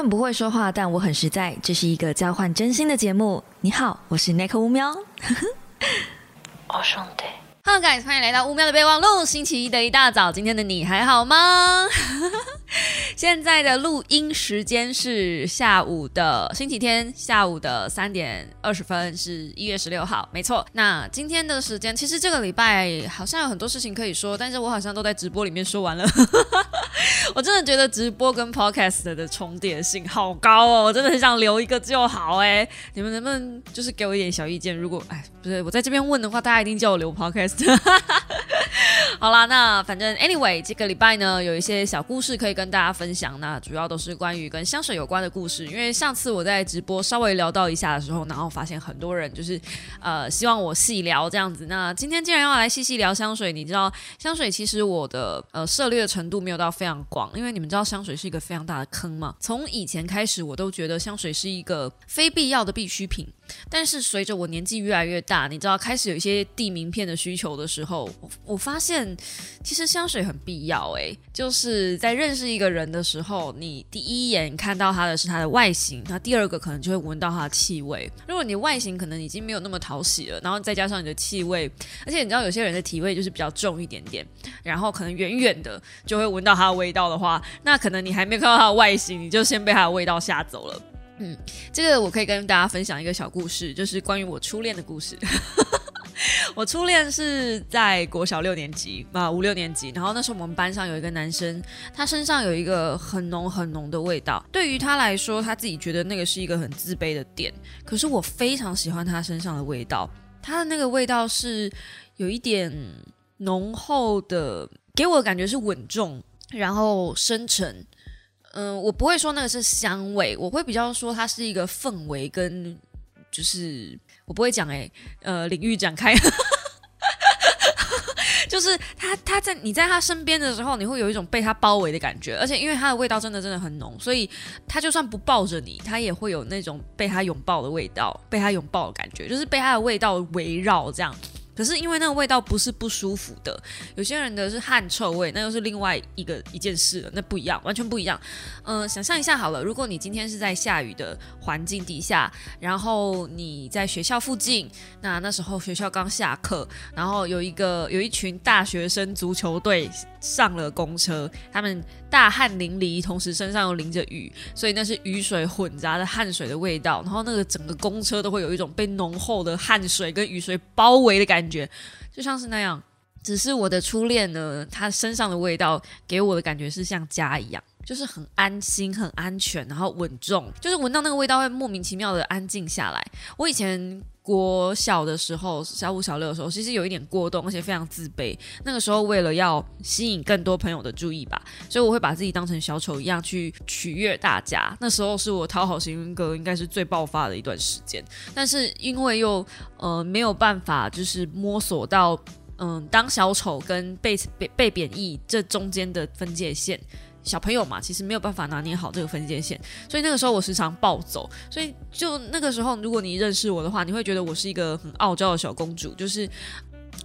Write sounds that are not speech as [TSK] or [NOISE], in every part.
很不会说话，但我很实在。这是一个交换真心的节目。你好，我是 Nick 乌喵。[LAUGHS] 哦兄弟。Hello guys，欢迎来到乌喵的备忘录。星期一的一大早，今天的你还好吗？[LAUGHS] 现在的录音时间是下午的星期天下午的三点二十分，是一月十六号，没错。那今天的时间，其实这个礼拜好像有很多事情可以说，但是我好像都在直播里面说完了。[LAUGHS] 我真的觉得直播跟 podcast 的重叠性好高哦，我真的很想留一个就好哎。你们能不能就是给我一点小意见？如果哎，不是我在这边问的话，大家一定叫我留 podcast。[LAUGHS] 好啦，那反正 anyway，这个礼拜呢有一些小故事可以跟大家分分享。那主要都是关于跟香水有关的故事。因为上次我在直播稍微聊到一下的时候，然后发现很多人就是呃希望我细聊这样子。那今天既然要来细细聊香水，你知道香水其实我的呃涉猎的程度没有到非常广，因为你们知道香水是一个非常大的坑嘛。从以前开始，我都觉得香水是一个非必要的必需品。但是随着我年纪越来越大，你知道开始有一些递名片的需求的时候，我发现其实香水很必要诶，就是在认识一个人的时候，你第一眼看到他的是他的外形，那第二个可能就会闻到他的气味。如果你外形可能已经没有那么讨喜了，然后再加上你的气味，而且你知道有些人的体味就是比较重一点点，然后可能远远的就会闻到他的味道的话，那可能你还没看到他的外形，你就先被他的味道吓走了。嗯，这个我可以跟大家分享一个小故事，就是关于我初恋的故事。[LAUGHS] 我初恋是在国小六年级啊，五六年级，然后那时候我们班上有一个男生，他身上有一个很浓很浓的味道。对于他来说，他自己觉得那个是一个很自卑的点。可是我非常喜欢他身上的味道，他的那个味道是有一点浓厚的，给我的感觉是稳重，然后深沉。嗯，我不会说那个是香味，我会比较说它是一个氛围跟，就是我不会讲哎，呃，领域展开，[LAUGHS] 就是他他在你在他身边的时候，你会有一种被他包围的感觉，而且因为他的味道真的真的很浓，所以他就算不抱着你，他也会有那种被他拥抱的味道，被他拥抱的感觉，就是被他的味道围绕这样。可是因为那个味道不是不舒服的，有些人的是汗臭味，那又是另外一个一件事了，那不一样，完全不一样。嗯，想象一下好了，如果你今天是在下雨的环境底下，然后你在学校附近，那那时候学校刚下课，然后有一个有一群大学生足球队上了公车，他们大汗淋漓，同时身上又淋着雨，所以那是雨水混杂的汗水的味道，然后那个整个公车都会有一种被浓厚的汗水跟雨水包围的感觉。觉就像是那样，只是我的初恋呢，他身上的味道给我的感觉是像家一样，就是很安心、很安全，然后稳重，就是闻到那个味道会莫名其妙的安静下来。我以前。国小的时候，小五、小六的时候，其实有一点过动，而且非常自卑。那个时候，为了要吸引更多朋友的注意吧，所以我会把自己当成小丑一样去取悦大家。那时候是我讨好型人格应该是最爆发的一段时间。但是因为又呃没有办法，就是摸索到嗯当小丑跟被被被贬义这中间的分界线。小朋友嘛，其实没有办法拿捏好这个分界线，所以那个时候我时常暴走。所以就那个时候，如果你认识我的话，你会觉得我是一个很傲娇的小公主，就是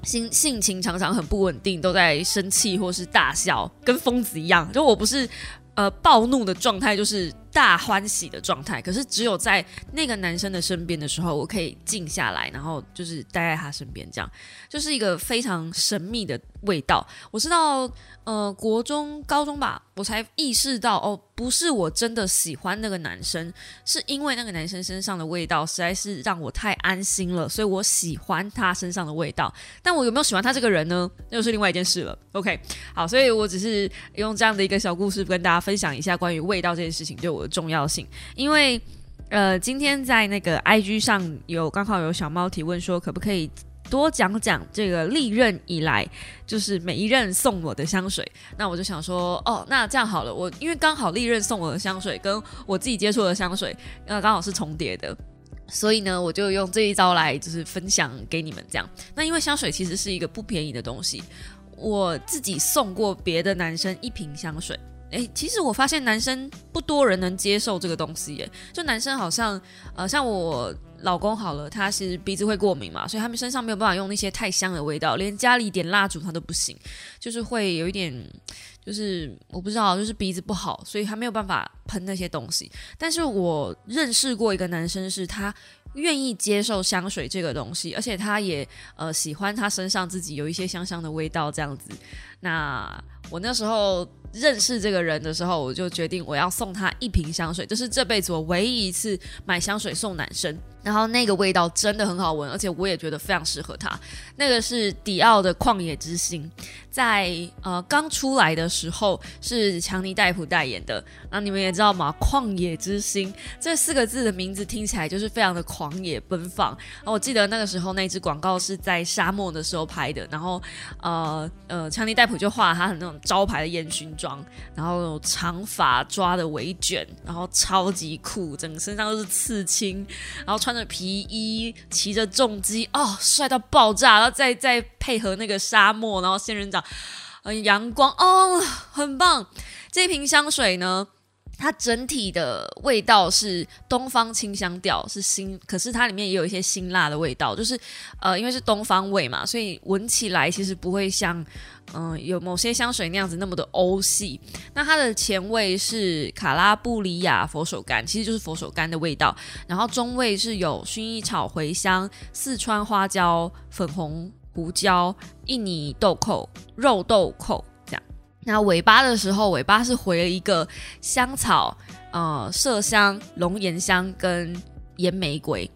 心性情常常很不稳定，都在生气或是大笑，跟疯子一样。就我不是呃暴怒的状态，就是大欢喜的状态。可是只有在那个男生的身边的时候，我可以静下来，然后就是待在他身边，这样就是一个非常神秘的。味道，我知道，呃，国中、高中吧，我才意识到，哦，不是我真的喜欢那个男生，是因为那个男生身上的味道实在是让我太安心了，所以我喜欢他身上的味道。但我有没有喜欢他这个人呢？那又是另外一件事了。OK，好，所以我只是用这样的一个小故事跟大家分享一下关于味道这件事情对我重要性，因为，呃，今天在那个 IG 上有刚好有小猫提问说，可不可以？多讲讲这个历任以来，就是每一任送我的香水。那我就想说，哦，那这样好了，我因为刚好历任送我的香水跟我自己接触的香水，那刚好是重叠的，所以呢，我就用这一招来就是分享给你们这样。那因为香水其实是一个不便宜的东西，我自己送过别的男生一瓶香水。哎，其实我发现男生不多人能接受这个东西，耶，就男生好像，呃，像我老公好了，他是鼻子会过敏嘛，所以他们身上没有办法用那些太香的味道，连家里点蜡烛他都不行，就是会有一点，就是我不知道，就是鼻子不好，所以他没有办法喷那些东西。但是我认识过一个男生，是他愿意接受香水这个东西，而且他也呃喜欢他身上自己有一些香香的味道这样子。那我那时候。认识这个人的时候，我就决定我要送他一瓶香水，这是这辈子我唯一一次买香水送男生。然后那个味道真的很好闻，而且我也觉得非常适合他。那个是迪奥的旷野之心，在呃刚出来的时候是强尼戴普代言的。那你们也知道吗？旷野之心这四个字的名字听起来就是非常的狂野奔放。我记得那个时候那支广告是在沙漠的时候拍的，然后呃呃强尼戴普我就画了他很那种招牌的烟熏妆，然后长发抓的微卷，然后超级酷，整个身上都是刺青，然后穿。着皮衣，骑着重机，哦，帅到爆炸！然后再再配合那个沙漠，然后仙人掌，呃，阳光，哦，很棒。这瓶香水呢？它整体的味道是东方清香调，是辛，可是它里面也有一些辛辣的味道，就是呃，因为是东方味嘛，所以闻起来其实不会像嗯有某些香水那样子那么的欧系。那它的前味是卡拉布里亚佛手柑，其实就是佛手柑的味道，然后中味是有薰衣草、茴香、四川花椒、粉红胡椒、印尼豆蔻、肉豆蔻这样。那尾巴的时候，尾巴是回了一个香草、呃麝香、龙涎香跟岩玫瑰，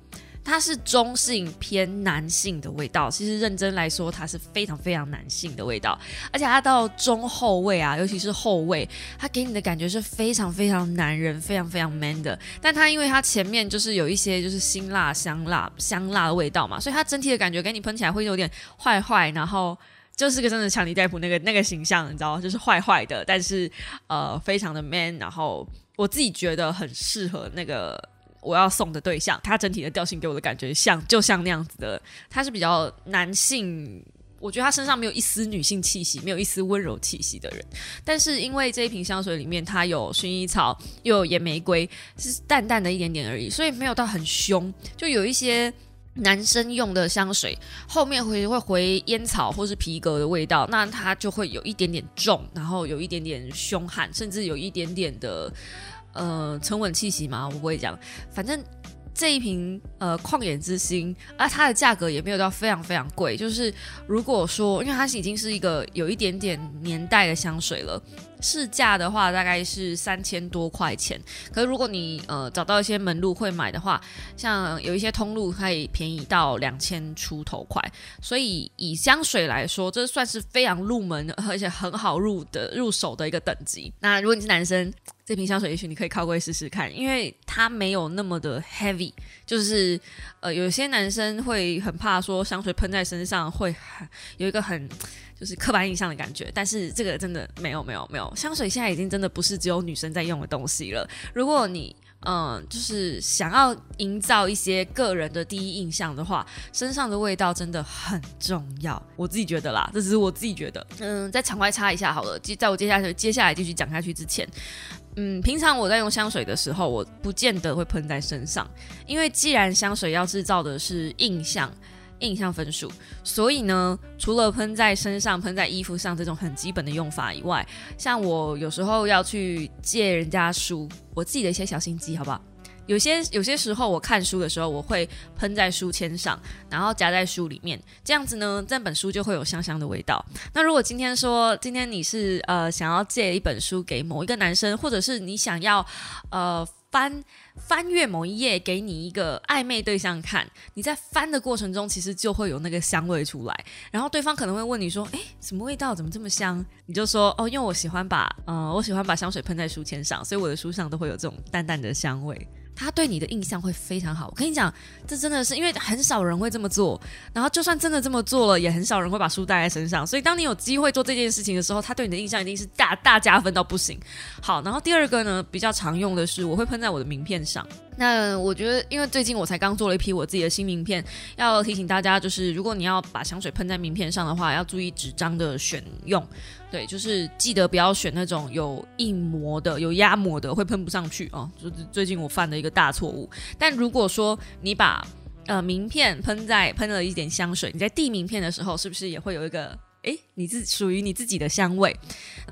它是中性偏男性的味道。其实认真来说，它是非常非常男性的味道，而且它到中后味啊，尤其是后味，它给你的感觉是非常非常男人、非常非常 man 的。但它因为它前面就是有一些就是辛辣、香辣、香辣的味道嘛，所以它整体的感觉给你喷起来会有点坏坏，然后。就是个真的强尼戴普那个那个形象，你知道吗？就是坏坏的，但是呃非常的 man。然后我自己觉得很适合那个我要送的对象。他整体的调性给我的感觉像就像那样子的，他是比较男性，我觉得他身上没有一丝女性气息，没有一丝温柔气息的人。但是因为这一瓶香水里面它有薰衣草，又有野玫瑰，是淡淡的一点点而已，所以没有到很凶，就有一些。男生用的香水后面会会回烟草或是皮革的味道，那它就会有一点点重，然后有一点点凶悍，甚至有一点点的呃沉稳气息嘛。我不会讲，反正这一瓶呃旷野之心啊，它的价格也没有到非常非常贵。就是如果说，因为它是已经是一个有一点点年代的香水了。市价的话大概是三千多块钱，可是如果你呃找到一些门路会买的话，像有一些通路可以便宜到两千出头块，所以以香水来说，这算是非常入门而且很好入的入手的一个等级。那如果你是男生，这瓶香水也许你可以靠过去试试看，因为它没有那么的 heavy，就是呃有些男生会很怕说香水喷在身上会有一个很。就是刻板印象的感觉，但是这个真的没有没有没有，香水现在已经真的不是只有女生在用的东西了。如果你嗯，就是想要营造一些个人的第一印象的话，身上的味道真的很重要。我自己觉得啦，这只是我自己觉得。嗯，在场外插一下好了，接在我接下来接下来继续讲下去之前，嗯，平常我在用香水的时候，我不见得会喷在身上，因为既然香水要制造的是印象。印象分数，所以呢，除了喷在身上、喷在衣服上这种很基本的用法以外，像我有时候要去借人家书，我自己的一些小心机，好不好？有些有些时候我看书的时候，我会喷在书签上，然后夹在书里面，这样子呢，这本书就会有香香的味道。那如果今天说，今天你是呃想要借一本书给某一个男生，或者是你想要呃。翻翻阅某一页，给你一个暧昧对象看。你在翻的过程中，其实就会有那个香味出来。然后对方可能会问你说：“诶，什么味道？怎么这么香？”你就说：“哦，因为我喜欢把，嗯，我喜欢把香水喷在书签上，所以我的书上都会有这种淡淡的香味。”他对你的印象会非常好。我跟你讲，这真的是因为很少人会这么做。然后就算真的这么做了，也很少人会把书带在身上。所以当你有机会做这件事情的时候，他对你的印象一定是大大加分到不行。好，然后第二个呢，比较常用的是我会喷在我的名片上。那我觉得，因为最近我才刚做了一批我自己的新名片，要提醒大家，就是如果你要把香水喷在名片上的话，要注意纸张的选用。对，就是记得不要选那种有硬膜的、有压膜的，会喷不上去哦。就是最近我犯的一个大错误。但如果说你把呃名片喷在喷了一点香水，你在递名片的时候，是不是也会有一个？诶，你自属于你自己的香味。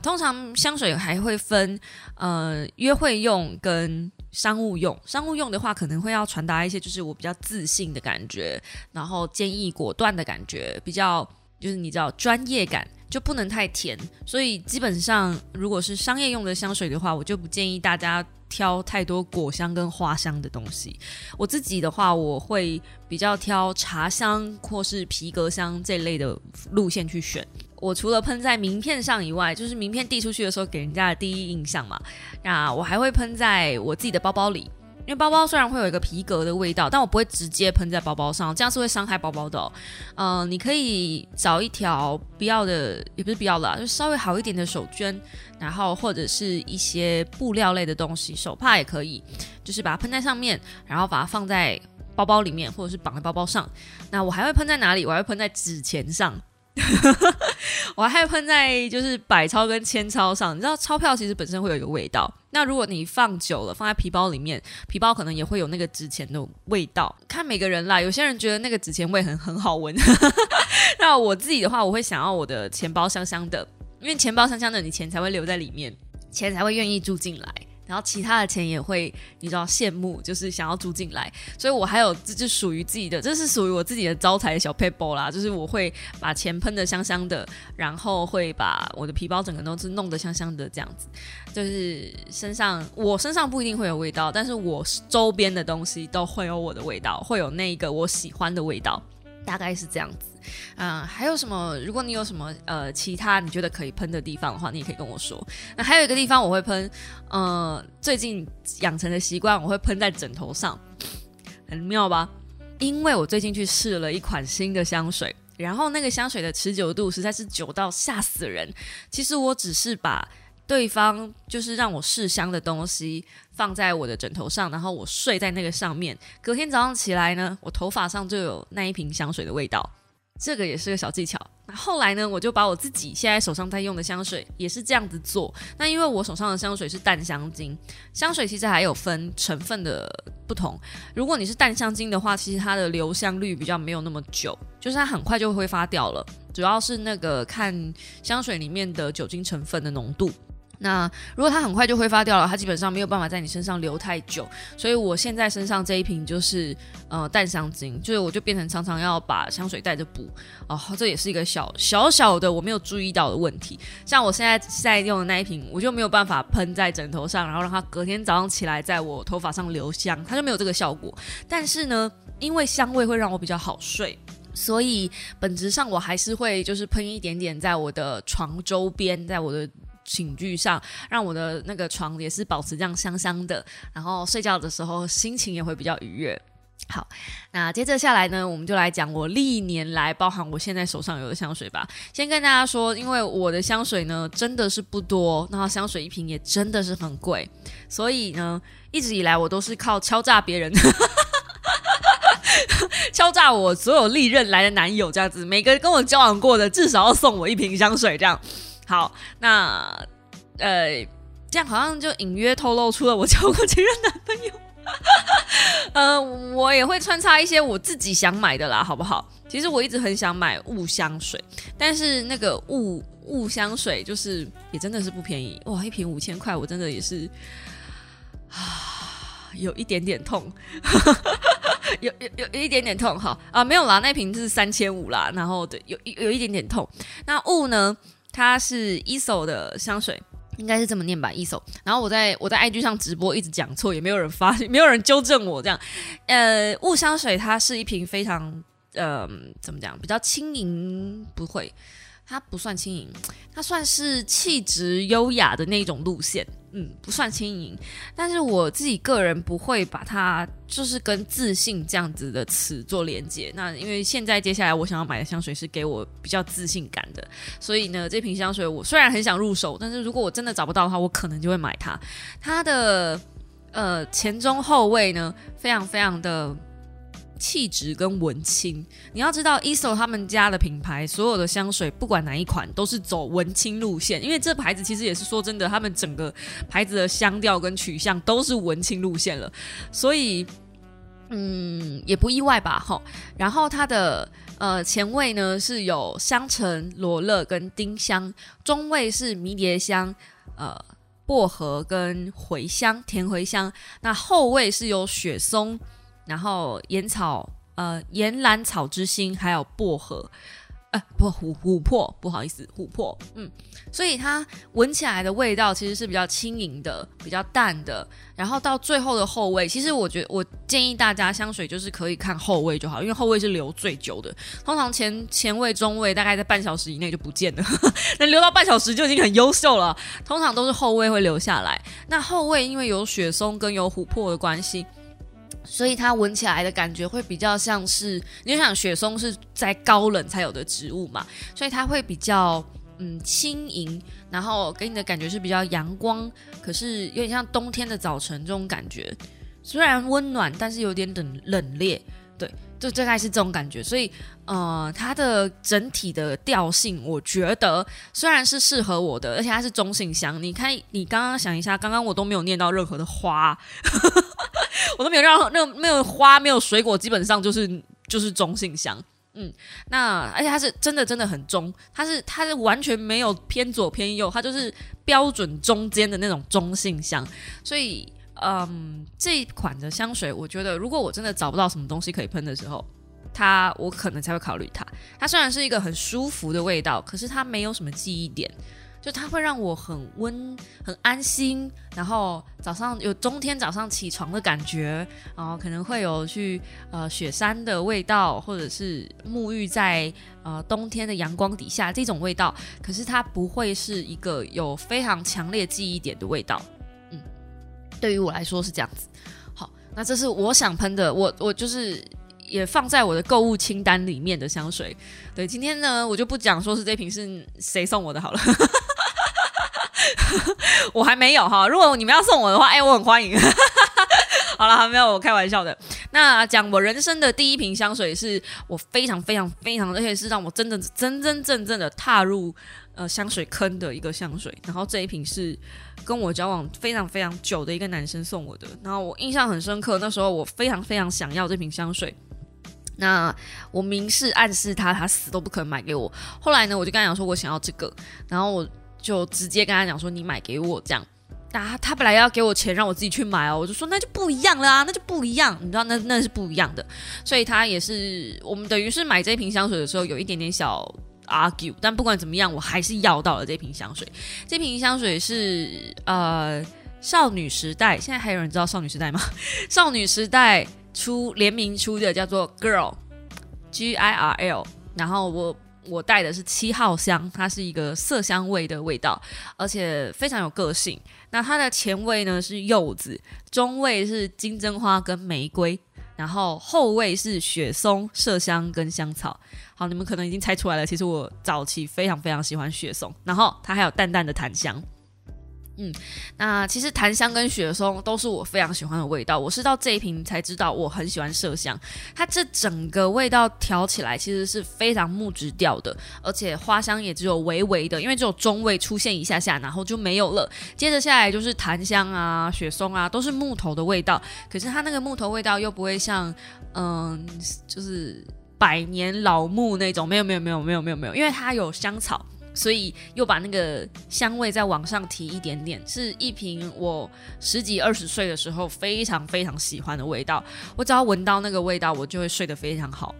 通常香水还会分，呃，约会用跟商务用。商务用的话，可能会要传达一些，就是我比较自信的感觉，然后坚毅果断的感觉，比较就是你知道专业感，就不能太甜。所以基本上，如果是商业用的香水的话，我就不建议大家。挑太多果香跟花香的东西，我自己的话，我会比较挑茶香或是皮革香这类的路线去选。我除了喷在名片上以外，就是名片递出去的时候给人家的第一印象嘛，那我还会喷在我自己的包包里。因为包包虽然会有一个皮革的味道，但我不会直接喷在包包上，这样是会伤害包包的。嗯，你可以找一条不要的，也不是不要的，就稍微好一点的手绢，然后或者是一些布料类的东西，手帕也可以，就是把它喷在上面，然后把它放在包包里面，或者是绑在包包上。那我还会喷在哪里？我还会喷在纸钱上。[LAUGHS] 我还喷在就是百钞跟千钞上，你知道钞票其实本身会有一个味道，那如果你放久了放在皮包里面，皮包可能也会有那个纸钱的味道。看每个人啦，有些人觉得那个纸钱味很很好闻，[LAUGHS] 那我自己的话，我会想要我的钱包香香的，因为钱包香香的，你钱才会留在里面，钱才会愿意住进来。然后其他的钱也会，你知道羡慕，就是想要租进来，所以我还有这就属于自己的，这是属于我自己的招财小 paper 啦，就是我会把钱喷的香香的，然后会把我的皮包整个都是弄得香香的这样子，就是身上我身上不一定会有味道，但是我周边的东西都会有我的味道，会有那个我喜欢的味道。大概是这样子，嗯，还有什么？如果你有什么呃其他你觉得可以喷的地方的话，你也可以跟我说。那还有一个地方我会喷，呃，最近养成的习惯，我会喷在枕头上，很妙吧？因为我最近去试了一款新的香水，然后那个香水的持久度实在是久到吓死人。其实我只是把。对方就是让我试香的东西放在我的枕头上，然后我睡在那个上面。隔天早上起来呢，我头发上就有那一瓶香水的味道。这个也是个小技巧。那后来呢，我就把我自己现在手上在用的香水也是这样子做。那因为我手上的香水是淡香精，香水其实还有分成分的不同。如果你是淡香精的话，其实它的留香率比较没有那么久，就是它很快就挥发掉了。主要是那个看香水里面的酒精成分的浓度。那如果它很快就挥发掉了，它基本上没有办法在你身上留太久。所以我现在身上这一瓶就是呃淡香精，就是我就变成常常要把香水带着补哦，这也是一个小小小的我没有注意到的问题。像我现在在用的那一瓶，我就没有办法喷在枕头上，然后让它隔天早上起来在我头发上留香，它就没有这个效果。但是呢，因为香味会让我比较好睡，所以本质上我还是会就是喷一点点在我的床周边，在我的。寝具上，让我的那个床也是保持这样香香的，然后睡觉的时候心情也会比较愉悦。好，那接着下来呢，我们就来讲我历年来，包含我现在手上有的香水吧。先跟大家说，因为我的香水呢真的是不多，然后香水一瓶也真的是很贵，所以呢，一直以来我都是靠敲诈别人，[LAUGHS] 敲诈我所有历任来的男友这样子，每个跟我交往过的至少要送我一瓶香水这样。好，那呃，这样好像就隐约透露出了我交过几任男朋友。呃，我也会穿插一些我自己想买的啦，好不好？其实我一直很想买雾香水，但是那个雾雾香水就是也真的是不便宜哇，一瓶五千块，我真的也是啊，有一点点痛，[LAUGHS] 有有有一点点痛哈啊，没有啦，那瓶是三千五啦，然后对，有有一点点痛。那雾呢？它是 ESO 的香水，应该是这么念吧一首。然后我在我在 IG 上直播，一直讲错，也没有人发，[LAUGHS] 没有人纠正我。这样，呃，雾香水它是一瓶非常，嗯，怎么讲，比较轻盈，不会。它不算轻盈，它算是气质优雅的那种路线，嗯，不算轻盈。但是我自己个人不会把它就是跟自信这样子的词做连接。那因为现在接下来我想要买的香水是给我比较自信感的，所以呢，这瓶香水我虽然很想入手，但是如果我真的找不到的话，我可能就会买它。它的呃前中后味呢，非常非常的。气质跟文青，你要知道，Eso 他们家的品牌，所有的香水不管哪一款都是走文青路线，因为这牌子其实也是说真的，他们整个牌子的香调跟取向都是文青路线了，所以嗯也不意外吧，哈。然后它的呃前味呢是有香橙、罗勒跟丁香，中味是迷迭香、呃薄荷跟茴香甜茴香，那后味是有雪松。然后岩草，呃，岩兰草之心，还有薄荷，呃，不，琥琥珀，不好意思，琥珀，嗯，所以它闻起来的味道其实是比较轻盈的，比较淡的。然后到最后的后味，其实我觉得，我建议大家香水就是可以看后味就好，因为后味是留最久的。通常前前味、中味大概在半小时以内就不见了，能留到半小时就已经很优秀了。通常都是后味会留下来。那后味因为有雪松跟有琥珀的关系。所以它闻起来的感觉会比较像是，你想雪松是在高冷才有的植物嘛，所以它会比较嗯轻盈，然后给你的感觉是比较阳光，可是有点像冬天的早晨这种感觉，虽然温暖，但是有点冷冷冽，对，就大概是这种感觉。所以呃，它的整体的调性，我觉得虽然是适合我的，而且它是中性香。你看，你刚刚想一下，刚刚我都没有念到任何的花。我都没有让那个没有花没有水果，基本上就是就是中性香，嗯，那而且它是真的真的很中，它是它是完全没有偏左偏右，它就是标准中间的那种中性香，所以嗯，这一款的香水，我觉得如果我真的找不到什么东西可以喷的时候，它我可能才会考虑它。它虽然是一个很舒服的味道，可是它没有什么记忆点。就它会让我很温、很安心，然后早上有冬天早上起床的感觉，然后可能会有去呃雪山的味道，或者是沐浴在呃冬天的阳光底下这种味道。可是它不会是一个有非常强烈记忆点的味道。嗯，对于我来说是这样子。好，那这是我想喷的，我我就是也放在我的购物清单里面的香水。对，今天呢我就不讲说是这瓶是谁送我的好了。[LAUGHS] 我还没有哈，如果你们要送我的话，哎，我很欢迎。[LAUGHS] 好了，没有，我开玩笑的。那讲我人生的第一瓶香水，是我非常非常非常，而且是让我真正真真正正的踏入呃香水坑的一个香水。然后这一瓶是跟我交往非常非常久的一个男生送我的，然后我印象很深刻。那时候我非常非常想要这瓶香水，那我明示暗示他，他死都不肯买给我。后来呢，我就跟他讲说，我想要这个，然后我。就直接跟他讲说你买给我这样，啊，他本来要给我钱让我自己去买哦，我就说那就不一样了啊，那就不一样，你知道那那是不一样的，所以他也是我们等于是买这瓶香水的时候有一点点小 argue，但不管怎么样我还是要到了这瓶香水。这瓶香水是呃少女时代，现在还有人知道少女时代吗？[LAUGHS] 少女时代出联名出的叫做 Girl G I R L，然后我。我带的是七号香，它是一个色香味的味道，而且非常有个性。那它的前味呢是柚子，中味是金针花跟玫瑰，然后后味是雪松、麝香跟香草。好，你们可能已经猜出来了，其实我早期非常非常喜欢雪松，然后它还有淡淡的檀香。嗯，那其实檀香跟雪松都是我非常喜欢的味道。我是到这一瓶才知道我很喜欢麝香，它这整个味道调起来其实是非常木质调的，而且花香也只有微微的，因为只有中味出现一下下，然后就没有了。接着下来就是檀香啊、雪松啊，都是木头的味道，可是它那个木头味道又不会像嗯，就是百年老木那种，没有没有没有没有没有没有，因为它有香草。所以又把那个香味再往上提一点点，是一瓶我十几二十岁的时候非常非常喜欢的味道。我只要闻到那个味道，我就会睡得非常好。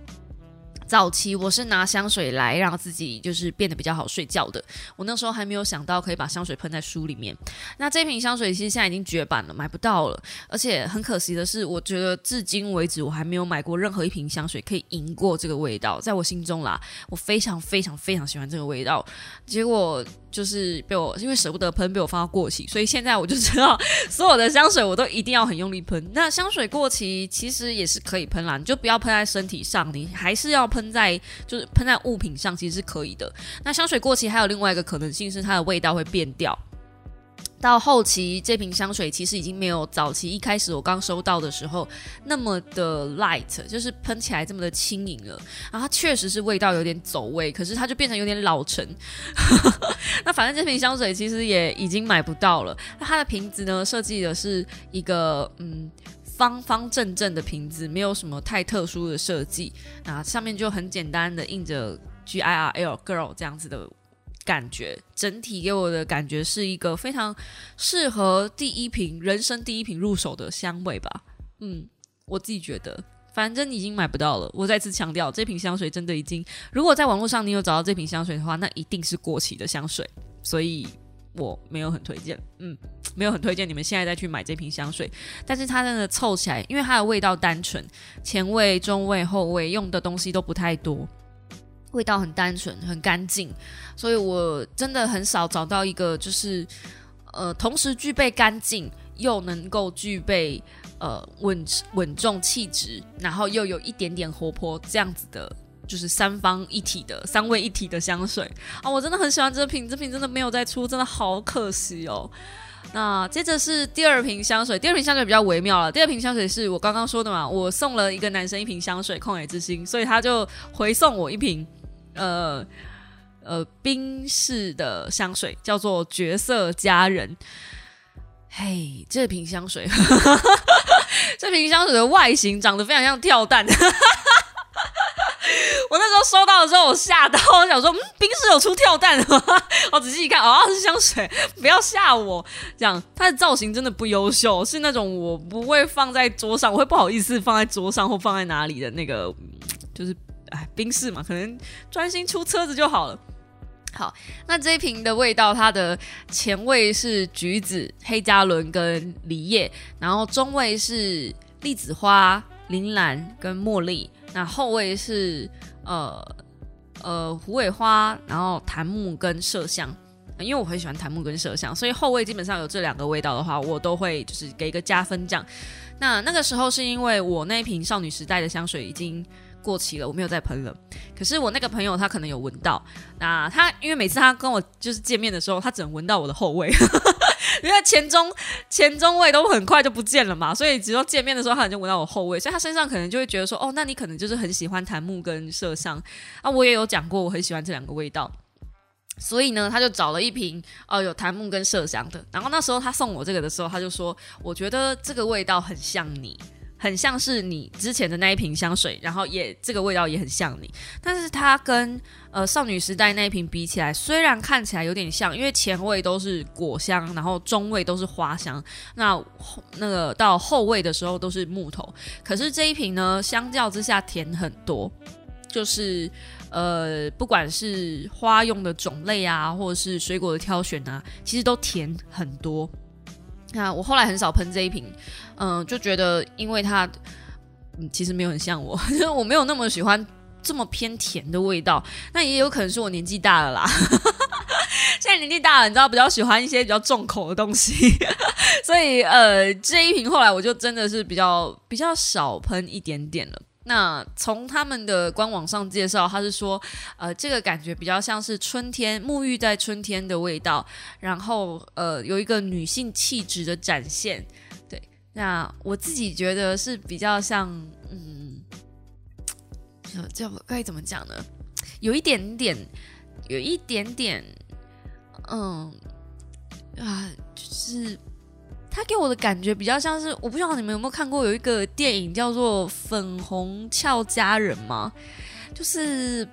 早期我是拿香水来让自己就是变得比较好睡觉的。我那时候还没有想到可以把香水喷在书里面。那这瓶香水其实现在已经绝版了，买不到了。而且很可惜的是，我觉得至今为止我还没有买过任何一瓶香水可以赢过这个味道。在我心中啦，我非常非常非常喜欢这个味道。结果。就是被我因为舍不得喷，被我放到过期，所以现在我就知道所有的香水我都一定要很用力喷。那香水过期其实也是可以喷啦，你就不要喷在身体上，你还是要喷在就是喷在物品上，其实是可以的。那香水过期还有另外一个可能性是它的味道会变掉。到后期这瓶香水其实已经没有早期一开始我刚收到的时候那么的 light，就是喷起来这么的轻盈了。然后它确实是味道有点走味，可是它就变成有点老成。[LAUGHS] 那反正这瓶香水其实也已经买不到了。那它的瓶子呢，设计的是一个嗯方方正正的瓶子，没有什么太特殊的设计。那上面就很简单的印着 G I R L Girl 这样子的。感觉整体给我的感觉是一个非常适合第一瓶人生第一瓶入手的香味吧。嗯，我自己觉得，反正已经买不到了。我再次强调，这瓶香水真的已经，如果在网络上你有找到这瓶香水的话，那一定是过期的香水，所以我没有很推荐。嗯，没有很推荐你们现在再去买这瓶香水。但是它真的凑起来，因为它的味道单纯，前味、中味、后味用的东西都不太多。味道很单纯，很干净，所以我真的很少找到一个就是，呃，同时具备干净又能够具备呃稳稳重气质，然后又有一点点活泼这样子的，就是三方一体的三位一体的香水啊！我真的很喜欢这瓶，这瓶真的没有再出，真的好可惜哦。那接着是第二瓶香水，第二瓶香水比较微妙了。第二瓶香水是我刚刚说的嘛，我送了一个男生一瓶香水，旷野之心，所以他就回送我一瓶。呃呃，冰室的香水叫做绝色佳人。嘿，这瓶香水，[LAUGHS] 这瓶香水的外形长得非常像跳蛋。[LAUGHS] 我那时候收到的时候，我吓到，我想说，嗯，冰室有出跳蛋吗？[LAUGHS] 我仔细一看，哦，是香水，不要吓我。这样，它的造型真的不优秀，是那种我不会放在桌上，我会不好意思放在桌上或放在哪里的那个，就是。哎，冰室嘛，可能专心出车子就好了。好，那这一瓶的味道，它的前味是橘子、黑加仑跟梨叶，然后中味是栗子花、铃兰跟茉莉，那后味是呃呃虎尾花，然后檀木跟麝香。因为我很喜欢檀木跟麝香，所以后味基本上有这两个味道的话，我都会就是给一个加分奖。那那个时候是因为我那一瓶少女时代的香水已经。过期了，我没有再喷了。可是我那个朋友他可能有闻到，那他因为每次他跟我就是见面的时候，他只能闻到我的后味，[LAUGHS] 因为前中前中味都很快就不见了嘛，所以只要见面的时候，他可能就闻到我后味，所以他身上可能就会觉得说，哦，那你可能就是很喜欢檀木跟麝香啊。我也有讲过，我很喜欢这两个味道，所以呢，他就找了一瓶哦有檀木跟麝香的。然后那时候他送我这个的时候，他就说，我觉得这个味道很像你。很像是你之前的那一瓶香水，然后也这个味道也很像你，但是它跟呃少女时代那一瓶比起来，虽然看起来有点像，因为前味都是果香，然后中味都是花香，那那个到后味的时候都是木头，可是这一瓶呢，相较之下甜很多，就是呃不管是花用的种类啊，或者是水果的挑选啊，其实都甜很多。那我后来很少喷这一瓶，嗯，就觉得因为它，嗯，其实没有很像我，就 [LAUGHS] 是我没有那么喜欢这么偏甜的味道。那也有可能是我年纪大了啦，[LAUGHS] 现在年纪大了，你知道比较喜欢一些比较重口的东西，[LAUGHS] 所以呃，这一瓶后来我就真的是比较比较少喷一点点了。那从他们的官网上介绍，他是说，呃，这个感觉比较像是春天沐浴在春天的味道，然后呃，有一个女性气质的展现。对，那我自己觉得是比较像，嗯，叫该怎么讲呢？有一点点，有一点点，嗯，啊，就是。他给我的感觉比较像是，我不知道你们有没有看过有一个电影叫做《粉红俏佳人》吗？就是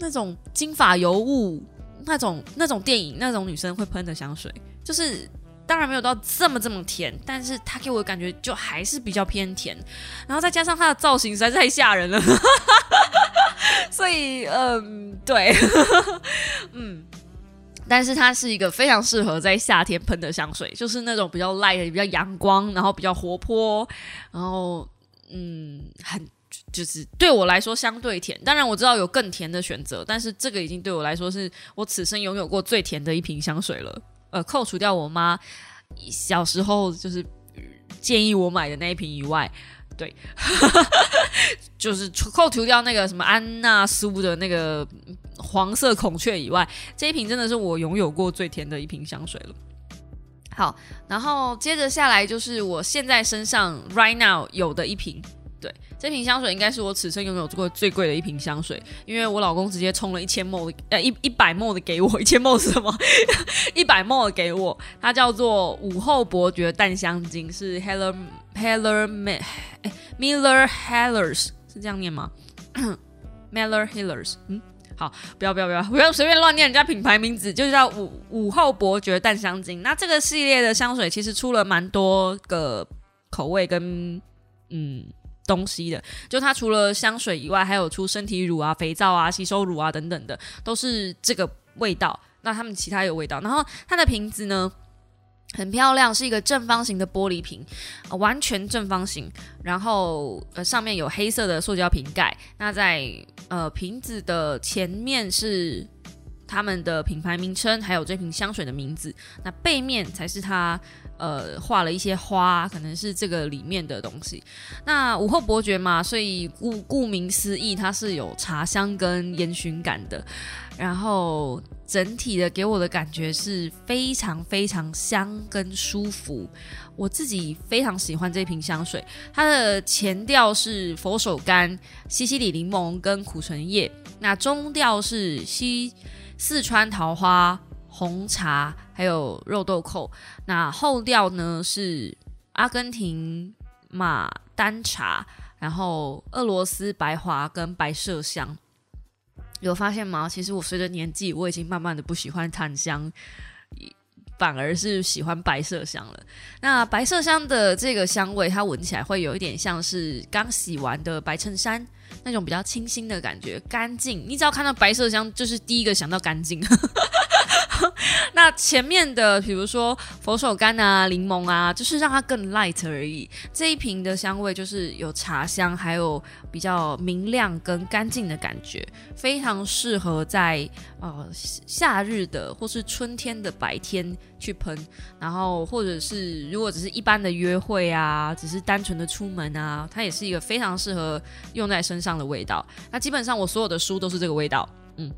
那种金发尤物那种那种电影，那种女生会喷的香水，就是当然没有到这么这么甜，但是他给我的感觉就还是比较偏甜，然后再加上他的造型实在是太吓人了，[LAUGHS] 所以嗯，对，[LAUGHS] 嗯。但是它是一个非常适合在夏天喷的香水，就是那种比较 light、比较阳光，然后比较活泼，然后嗯，很就是对我来说相对甜。当然我知道有更甜的选择，但是这个已经对我来说是我此生拥有过最甜的一瓶香水了。呃，扣除掉我妈小时候就是建议我买的那一瓶以外。对，[LAUGHS] 就是除扣除掉那个什么安娜苏的那个黄色孔雀以外，这一瓶真的是我拥有过最甜的一瓶香水了。好，然后接着下来就是我现在身上 right now 有的一瓶，对，这瓶香水应该是我此生拥有过最贵的一瓶香水，因为我老公直接充了一千 ml 呃一一百 ml 的给我，一千 ml 是什么？[LAUGHS] 一百 ml 的给我，它叫做午后伯爵淡香精，是 Heller Heller [SIGHS] Miller Hellers 是这样念吗？[CLEARS THROAT] Miller Hellers，嗯。好，不要不要不要，不要随便乱念人家品牌名字，就叫午午后伯爵淡香精。那这个系列的香水其实出了蛮多个口味跟嗯东西的，就它除了香水以外，还有出身体乳啊、肥皂啊、吸收乳啊等等的，都是这个味道。那他们其他有味道，然后它的瓶子呢？很漂亮，是一个正方形的玻璃瓶，完全正方形。然后呃，上面有黑色的塑胶瓶盖。那在呃瓶子的前面是他们的品牌名称，还有这瓶香水的名字。那背面才是它呃画了一些花，可能是这个里面的东西。那午后伯爵嘛，所以顾顾名思义，它是有茶香跟烟熏感的。然后整体的给我的感觉是非常非常香跟舒服，我自己非常喜欢这瓶香水。它的前调是佛手柑、西西里柠檬跟苦橙叶，那中调是西四川桃花、红茶还有肉豆蔻，那后调呢是阿根廷马丹茶，然后俄罗斯白华跟白麝香。有发现吗？其实我随着年纪，我已经慢慢的不喜欢檀香，反而是喜欢白麝香了。那白麝香的这个香味，它闻起来会有一点像是刚洗完的白衬衫那种比较清新的感觉，干净。你只要看到白麝香，就是第一个想到干净。[LAUGHS] 那前面的，比如说佛手柑啊、柠檬啊，就是让它更 light 而已。这一瓶的香味就是有茶香，还有比较明亮跟干净的感觉，非常适合在呃夏日的或是春天的白天去喷。然后或者是如果只是一般的约会啊，只是单纯的出门啊，它也是一个非常适合用在身上的味道。那基本上我所有的书都是这个味道，嗯。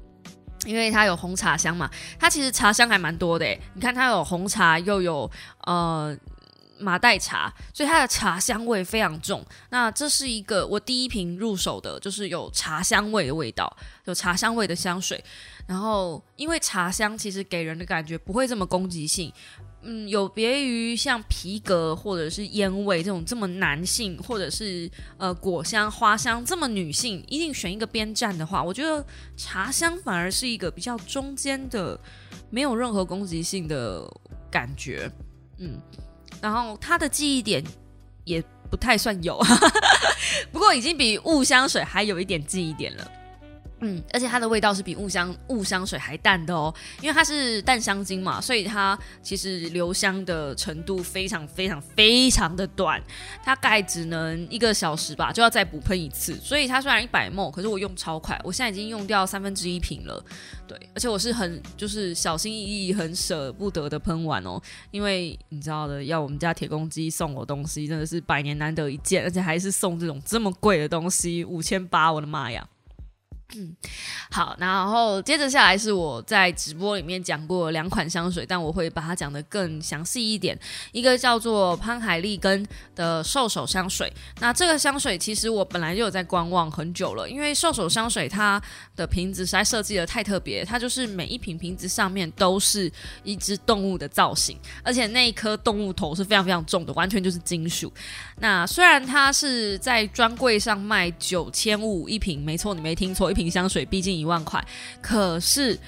因为它有红茶香嘛，它其实茶香还蛮多的诶。你看它有红茶，又有呃马黛茶，所以它的茶香味非常重。那这是一个我第一瓶入手的，就是有茶香味的味道，有茶香味的香水。然后因为茶香其实给人的感觉不会这么攻击性。嗯，有别于像皮革或者是烟味这种这么男性，或者是呃果香、花香这么女性，一定选一个边站的话，我觉得茶香反而是一个比较中间的，没有任何攻击性的感觉。嗯，然后它的记忆点也不太算有，[LAUGHS] 不过已经比雾香水还有一点记忆点了。嗯，而且它的味道是比雾香雾香水还淡的哦，因为它是淡香精嘛，所以它其实留香的程度非常非常非常的短，它大概只能一个小时吧，就要再补喷一次。所以它虽然一百沫，可是我用超快，我现在已经用掉三分之一瓶了。对，而且我是很就是小心翼翼、很舍不得的喷完哦，因为你知道的，要我们家铁公鸡送我东西，真的是百年难得一见，而且还是送这种这么贵的东西，五千八，我的妈呀！嗯，好，然后接着下来是我在直播里面讲过两款香水，但我会把它讲的更详细一点。一个叫做潘海利根的兽首香水，那这个香水其实我本来就有在观望很久了，因为兽首香水它的瓶子实在设计的太特别，它就是每一瓶瓶子上面都是一只动物的造型，而且那一颗动物头是非常非常重的，完全就是金属。那虽然它是在专柜上卖九千五一瓶，没错，你没听错，一瓶香水毕竟一万块。可是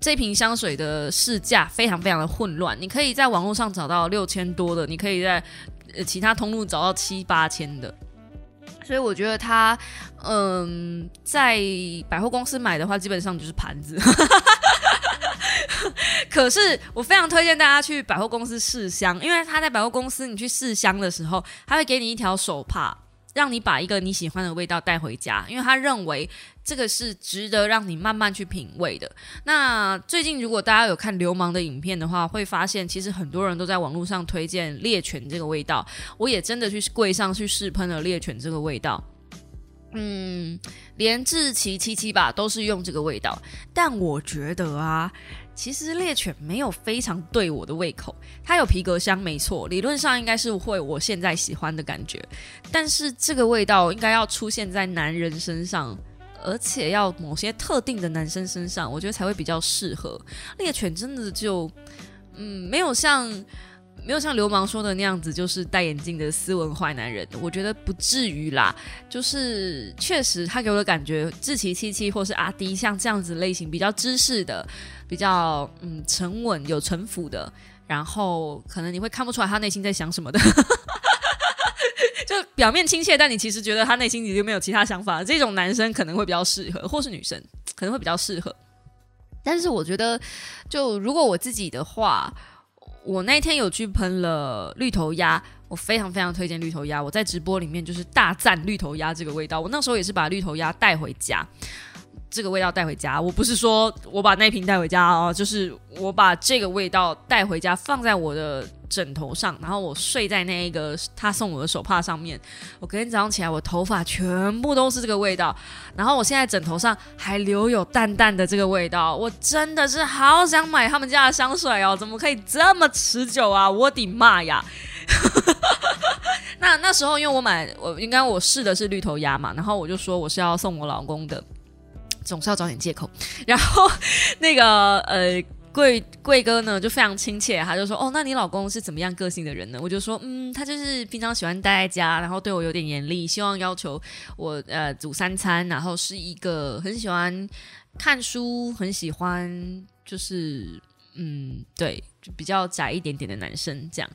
这瓶香水的市价非常非常的混乱，你可以在网络上找到六千多的，你可以在呃其他通路找到七八千的。所以我觉得它，嗯，在百货公司买的话，基本上就是盘子。[LAUGHS] 可是我非常推荐大家去百货公司试香，因为他在百货公司你去试香的时候，他会给你一条手帕，让你把一个你喜欢的味道带回家，因为他认为这个是值得让你慢慢去品味的。那最近如果大家有看流氓的影片的话，会发现其实很多人都在网络上推荐猎犬这个味道，我也真的去柜上去试喷了猎犬这个味道。嗯，连志奇七七吧都是用这个味道，但我觉得啊，其实猎犬没有非常对我的胃口。它有皮革香，没错，理论上应该是会我现在喜欢的感觉。但是这个味道应该要出现在男人身上，而且要某些特定的男生身上，我觉得才会比较适合。猎犬真的就，嗯，没有像。没有像流氓说的那样子，就是戴眼镜的斯文坏男人。我觉得不至于啦，就是确实他给我的感觉，志奇七七或是阿迪像这样子类型，比较知识的，比较嗯沉稳有城府的，然后可能你会看不出来他内心在想什么的，[LAUGHS] 就表面亲切，但你其实觉得他内心里就没有其他想法。这种男生可能会比较适合，或是女生可能会比较适合。但是我觉得，就如果我自己的话。我那天有去喷了绿头鸭，我非常非常推荐绿头鸭。我在直播里面就是大赞绿头鸭这个味道。我那时候也是把绿头鸭带回家，这个味道带回家。我不是说我把那瓶带回家哦，就是我把这个味道带回家，放在我的。枕头上，然后我睡在那一个他送我的手帕上面。我隔天早上起来，我头发全部都是这个味道。然后我现在枕头上还留有淡淡的这个味道。我真的是好想买他们家的香水哦，怎么可以这么持久啊？我的妈呀！[LAUGHS] 那那时候因为我买，我应该我试的是绿头鸭嘛，然后我就说我是要送我老公的，总是要找点借口。[LAUGHS] 然后那个呃。贵贵哥呢就非常亲切，他就说：“哦，那你老公是怎么样个性的人呢？”我就说：“嗯，他就是平常喜欢待在家，然后对我有点严厉，希望要求我呃煮三餐，然后是一个很喜欢看书，很喜欢就是嗯，对，就比较宅一点点的男生这样。”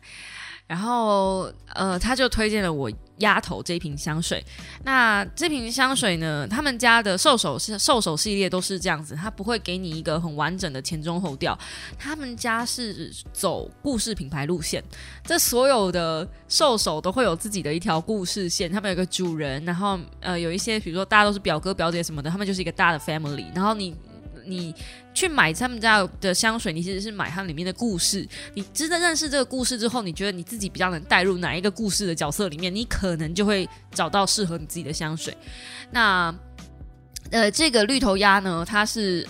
然后，呃，他就推荐了我丫头这一瓶香水。那这瓶香水呢，他们家的兽首是兽首系列都是这样子，它不会给你一个很完整的前中后调。他们家是走故事品牌路线，这所有的兽首都会有自己的一条故事线。他们有个主人，然后呃，有一些比如说大家都是表哥表姐什么的，他们就是一个大的 family。然后你。你去买他们家的香水，你其实是买它里面的故事。你真的认识这个故事之后，你觉得你自己比较能带入哪一个故事的角色里面，你可能就会找到适合你自己的香水。那呃，这个绿头鸭呢，它是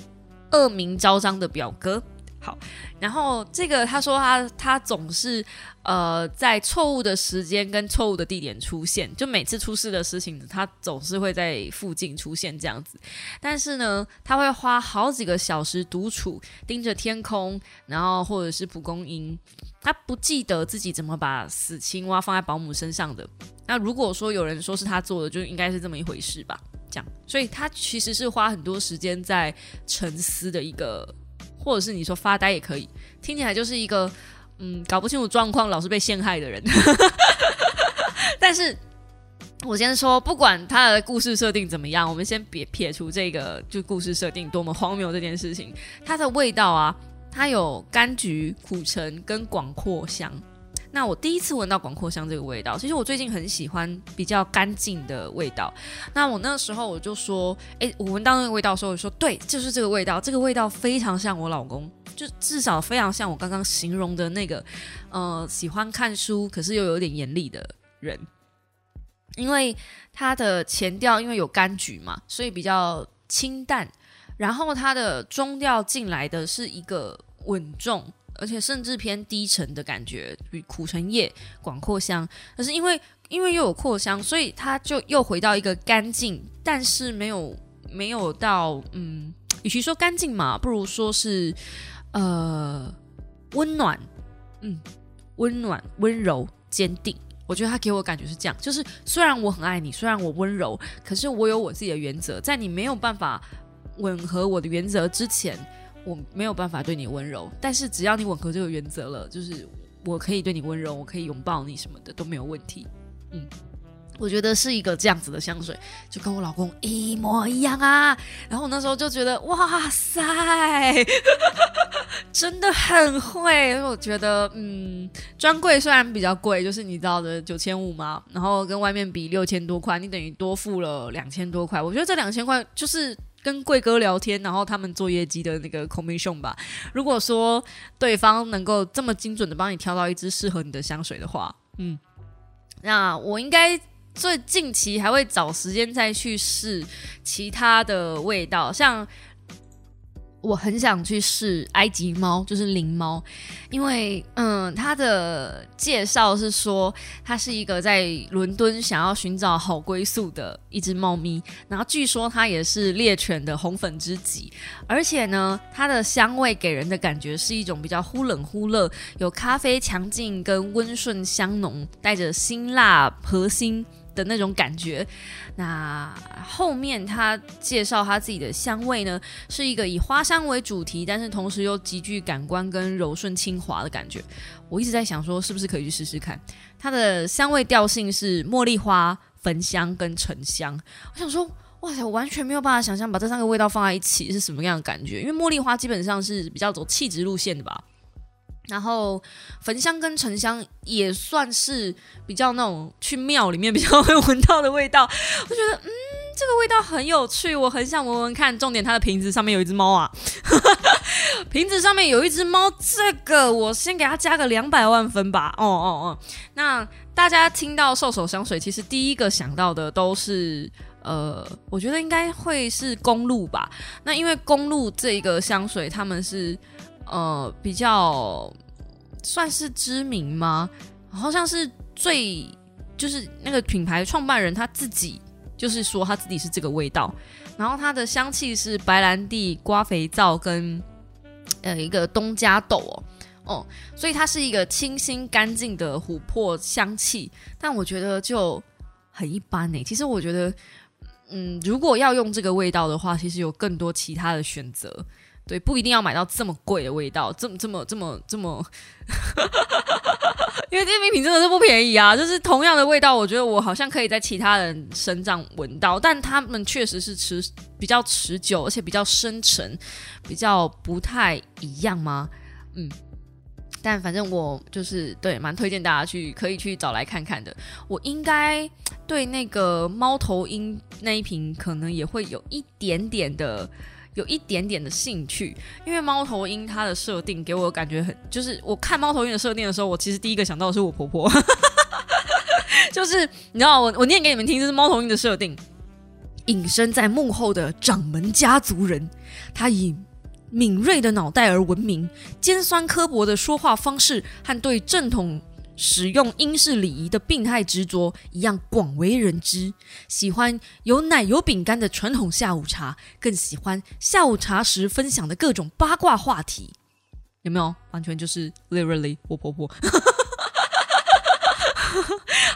恶名昭彰的表哥。好，然后这个他说他他总是呃在错误的时间跟错误的地点出现，就每次出事的事情，他总是会在附近出现这样子。但是呢，他会花好几个小时独处，盯着天空，然后或者是蒲公英，他不记得自己怎么把死青蛙放在保姆身上的。那如果说有人说是他做的，就应该是这么一回事吧？这样，所以他其实是花很多时间在沉思的一个。或者是你说发呆也可以，听起来就是一个嗯搞不清楚状况、老是被陷害的人。[LAUGHS] 但是，我先说，不管他的故事设定怎么样，我们先别撇除这个就故事设定多么荒谬这件事情，它的味道啊，它有柑橘、苦橙跟广阔香。那我第一次闻到广阔香这个味道，其实我最近很喜欢比较干净的味道。那我那时候我就说，哎，我闻到那个味道的时候，我说对，就是这个味道，这个味道非常像我老公，就至少非常像我刚刚形容的那个，呃，喜欢看书可是又有点严厉的人。因为它的前调因为有柑橘嘛，所以比较清淡，然后它的中调进来的是一个稳重。而且甚至偏低沉的感觉，比苦橙叶、广阔香。可是因为因为又有扩香，所以它就又回到一个干净，但是没有没有到嗯，与其说干净嘛，不如说是呃温暖，嗯，温暖、温柔、坚定。我觉得他给我感觉是这样，就是虽然我很爱你，虽然我温柔，可是我有我自己的原则，在你没有办法吻合我的原则之前。我没有办法对你温柔，但是只要你吻合这个原则了，就是我可以对你温柔，我可以拥抱你什么的都没有问题。嗯，我觉得是一个这样子的香水，就跟我老公一模一样啊。然后我那时候就觉得，哇塞，真的很会。我觉得，嗯，专柜虽然比较贵，就是你知道的九千五嘛，然后跟外面比六千多块，你等于多付了两千多块。我觉得这两千块就是。跟贵哥聊天，然后他们做业绩的那个 commission 吧。如果说对方能够这么精准的帮你挑到一支适合你的香水的话，嗯，那我应该最近期还会找时间再去试其他的味道，像我很想去试埃及猫，就是灵猫，因为嗯，它的介绍是说它是一个在伦敦想要寻找好归宿的一只猫咪，然后据说它也是猎犬的红粉知己，而且呢，它的香味给人的感觉是一种比较忽冷忽热，有咖啡强劲跟温顺香浓，带着辛辣核心。的那种感觉，那后面他介绍他自己的香味呢，是一个以花香为主题，但是同时又极具感官跟柔顺轻滑的感觉。我一直在想说，是不是可以去试试看？它的香味调性是茉莉花、焚香跟沉香。我想说，哇塞，我完全没有办法想象把这三个味道放在一起是什么样的感觉，因为茉莉花基本上是比较走气质路线的吧。然后焚香跟沉香也算是比较那种去庙里面比较会闻到的味道，[LAUGHS] 我觉得嗯，这个味道很有趣，我很想闻闻看。重点，它的瓶子上面有一只猫啊，[LAUGHS] 瓶子上面有一只猫，这个我先给它加个两百万分吧。哦哦哦，那大家听到兽首香水，其实第一个想到的都是呃，我觉得应该会是公路吧。那因为公路这个香水，他们是。呃，比较算是知名吗？好像是最就是那个品牌创办人他自己就是说他自己是这个味道，然后它的香气是白兰地、瓜肥皂跟 [TSK] 呃一个东加豆哦哦，所以它是一个清新干净的琥珀香气，但我觉得就很一般呢。其实我觉得，嗯，如果要用这个味道的话，其实有更多其他的选择。对，不一定要买到这么贵的味道，这么这么这么这么，因为这瓶品真的是不便宜啊。就是同样的味道，我觉得我好像可以在其他人身上闻到，但他们确实是持比较持久，而且比较深沉，比较不太一样吗？嗯，但反正我就是对，蛮推荐大家去可以去找来看看的。我应该对那个猫头鹰那一瓶可能也会有一点点的。有一点点的兴趣，因为猫头鹰它的设定给我感觉很，就是我看猫头鹰的设定的时候，我其实第一个想到的是我婆婆，[LAUGHS] 就是你知道我我念给你们听，这是猫头鹰的设定，隐身在幕后的掌门家族人，他以敏锐的脑袋而闻名，尖酸刻薄的说话方式和对正统。使用英式礼仪的病态执着一样广为人知，喜欢有奶油饼干的传统下午茶，更喜欢下午茶时分享的各种八卦话题，有没有？完全就是 literally 我婆婆。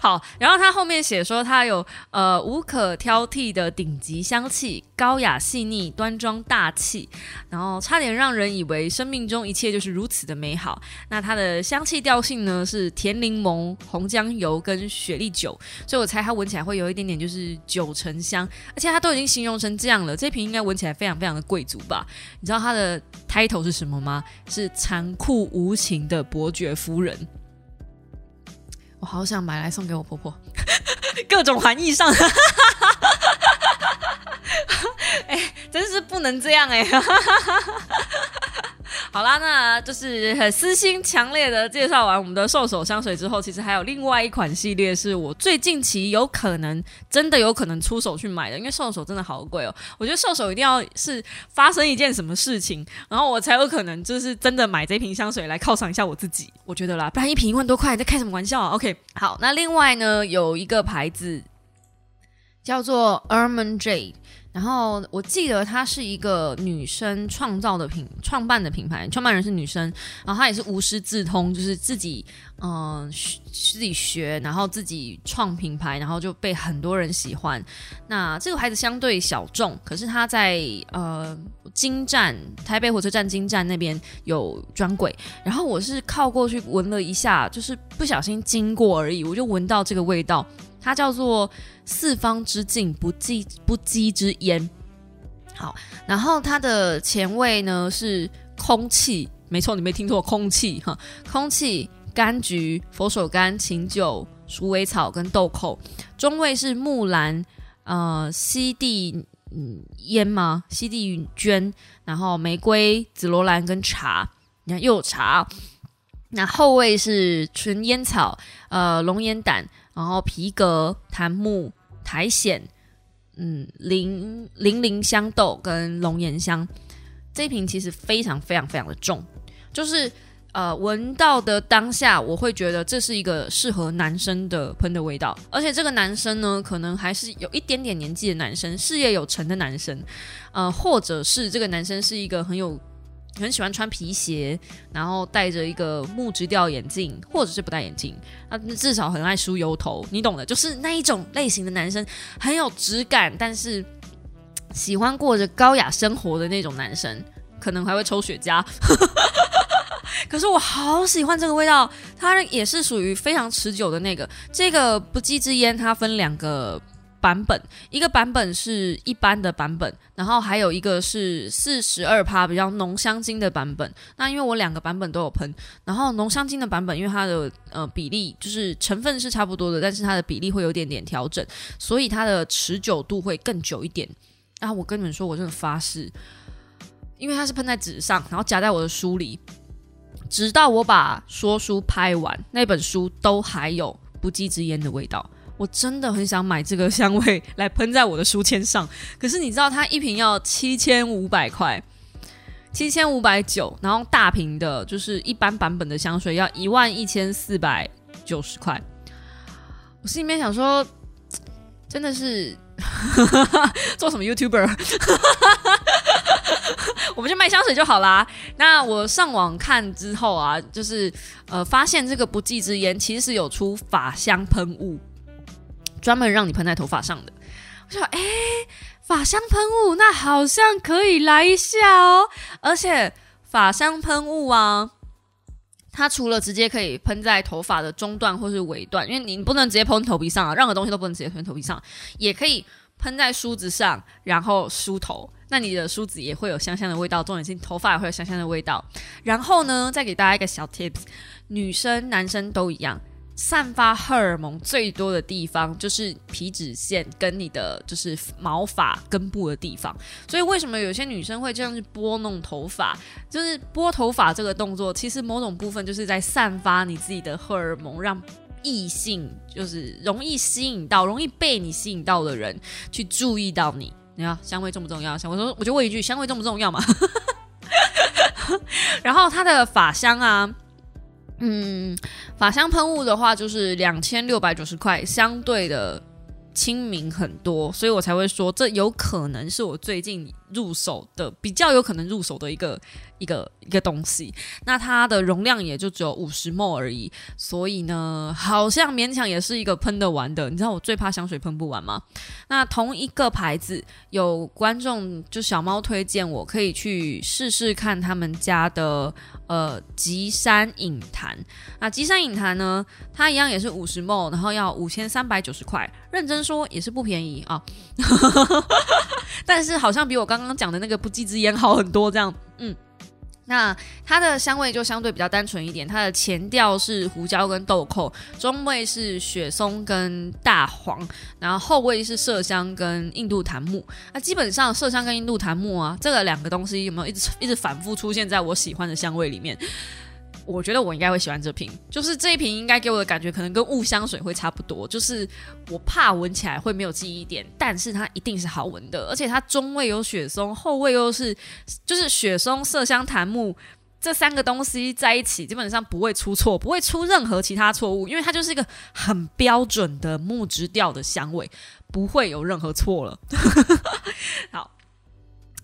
好，然后他后面写说，他有呃无可挑剔的顶级香气，高雅细腻，端庄大气，然后差点让人以为生命中一切就是如此的美好。那它的香气调性呢是甜柠檬、红姜油跟雪莉酒，所以我猜它闻起来会有一点点就是酒成香，而且它都已经形容成这样了，这瓶应该闻起来非常非常的贵族吧？你知道它的 title 是什么吗？是残酷无情的伯爵夫人。我好想买来送给我婆婆，[LAUGHS] 各种含义上，[LAUGHS] 哎，真是不能这样哎。好啦，那就是很私心强烈的介绍完我们的兽首香水之后，其实还有另外一款系列是我最近期有可能真的有可能出手去买的，因为兽首真的好贵哦。我觉得兽首一定要是发生一件什么事情，然后我才有可能就是真的买这瓶香水来犒赏一下我自己。我觉得啦，不然一瓶一万多块，在开什么玩笑啊？OK，好，那另外呢有一个牌子叫做 Erman Jade。然后我记得她是一个女生创造的品创办的品牌，创办人是女生，然后她也是无师自通，就是自己嗯自己学，然后自己创品牌，然后就被很多人喜欢。那这个牌子相对小众，可是它在呃金站台北火车站金站那边有专柜，然后我是靠过去闻了一下，就是不小心经过而已，我就闻到这个味道。它叫做四方之境不羁不羁之烟，好，然后它的前味呢是空气，没错，你没听错，空气哈，空气、柑橘、佛手柑、琴酒、鼠尾草跟豆蔻，中味是木兰、呃西地嗯烟吗？西地娟，然后玫瑰、紫罗兰跟茶，你看又有茶，那后味是纯烟草，呃龙眼胆。然后皮革、檀木、苔藓，嗯，零零零香豆跟龙涎香，这一瓶其实非常非常非常的重，就是呃闻到的当下，我会觉得这是一个适合男生的喷的味道，而且这个男生呢，可能还是有一点点年纪的男生，事业有成的男生，呃，或者是这个男生是一个很有很喜欢穿皮鞋，然后戴着一个木质调眼镜，或者是不戴眼镜，啊，至少很爱梳油头，你懂的，就是那一种类型的男生，很有质感，但是。喜欢过着高雅生活的那种男生，可能还会抽雪茄。[LAUGHS] 可是我好喜欢这个味道，它也是属于非常持久的那个。这个不羁之烟它分两个版本，一个版本是一般的版本，然后还有一个是四十二趴比较浓香精的版本。那因为我两个版本都有喷，然后浓香精的版本，因为它的呃比例就是成分是差不多的，但是它的比例会有点点调整，所以它的持久度会更久一点。然后我跟你们说，我真的发誓，因为它是喷在纸上，然后夹在我的书里，直到我把说书拍完，那本书都还有不羁之烟的味道。我真的很想买这个香味来喷在我的书签上，可是你知道，它一瓶要七千五百块，七千五百九，然后大瓶的，就是一般版本的香水要一万一千四百九十块。我心里面想说，真的是。[LAUGHS] 做什么 YouTuber？[LAUGHS] 我们就卖香水就好啦。那我上网看之后啊，就是呃，发现这个不计之烟其实有出法香喷雾，专门让你喷在头发上的。我说，哎，法香喷雾，那好像可以来一下哦。而且法香喷雾啊。它除了直接可以喷在头发的中段或是尾段，因为你不能直接喷头皮上啊，任何东西都不能直接喷头皮上，也可以喷在梳子上，然后梳头，那你的梳子也会有香香的味道，重点是头发也会有香香的味道。然后呢，再给大家一个小 tips，女生男生都一样。散发荷尔蒙最多的地方就是皮脂腺跟你的就是毛发根部的地方，所以为什么有些女生会这样去拨弄头发？就是拨头发这个动作，其实某种部分就是在散发你自己的荷尔蒙，让异性就是容易吸引到、容易被你吸引到的人去注意到你。你看香味重不重要？香我说我就问一句，香味重不重要嘛？[LAUGHS] 然后它的发香啊。嗯，法香喷雾的话就是两千六百九十块，相对的亲民很多，所以我才会说这有可能是我最近入手的比较有可能入手的一个。一个一个东西，那它的容量也就只有五十 ml 而已，所以呢，好像勉强也是一个喷得完的。你知道我最怕香水喷不完吗？那同一个牌子，有观众就小猫推荐我可以去试试看他们家的呃吉山影坛。那吉山影坛呢，它一样也是五十 ml，然后要五千三百九十块，认真说也是不便宜啊。但是好像比我刚刚讲的那个不羁之烟好很多，这样，嗯。那它的香味就相对比较单纯一点，它的前调是胡椒跟豆蔻，中味是雪松跟大黄，然后后味是麝香跟印度檀木。那基本上麝香跟印度檀木啊，这个两个东西有没有一直一直反复出现在我喜欢的香味里面？我觉得我应该会喜欢这瓶，就是这一瓶应该给我的感觉可能跟雾香水会差不多，就是我怕闻起来会没有记忆点，但是它一定是好闻的，而且它中味有雪松，后味又是就是雪松、麝香、檀木这三个东西在一起，基本上不会出错，不会出任何其他错误，因为它就是一个很标准的木质调的香味，不会有任何错了。[LAUGHS] 好，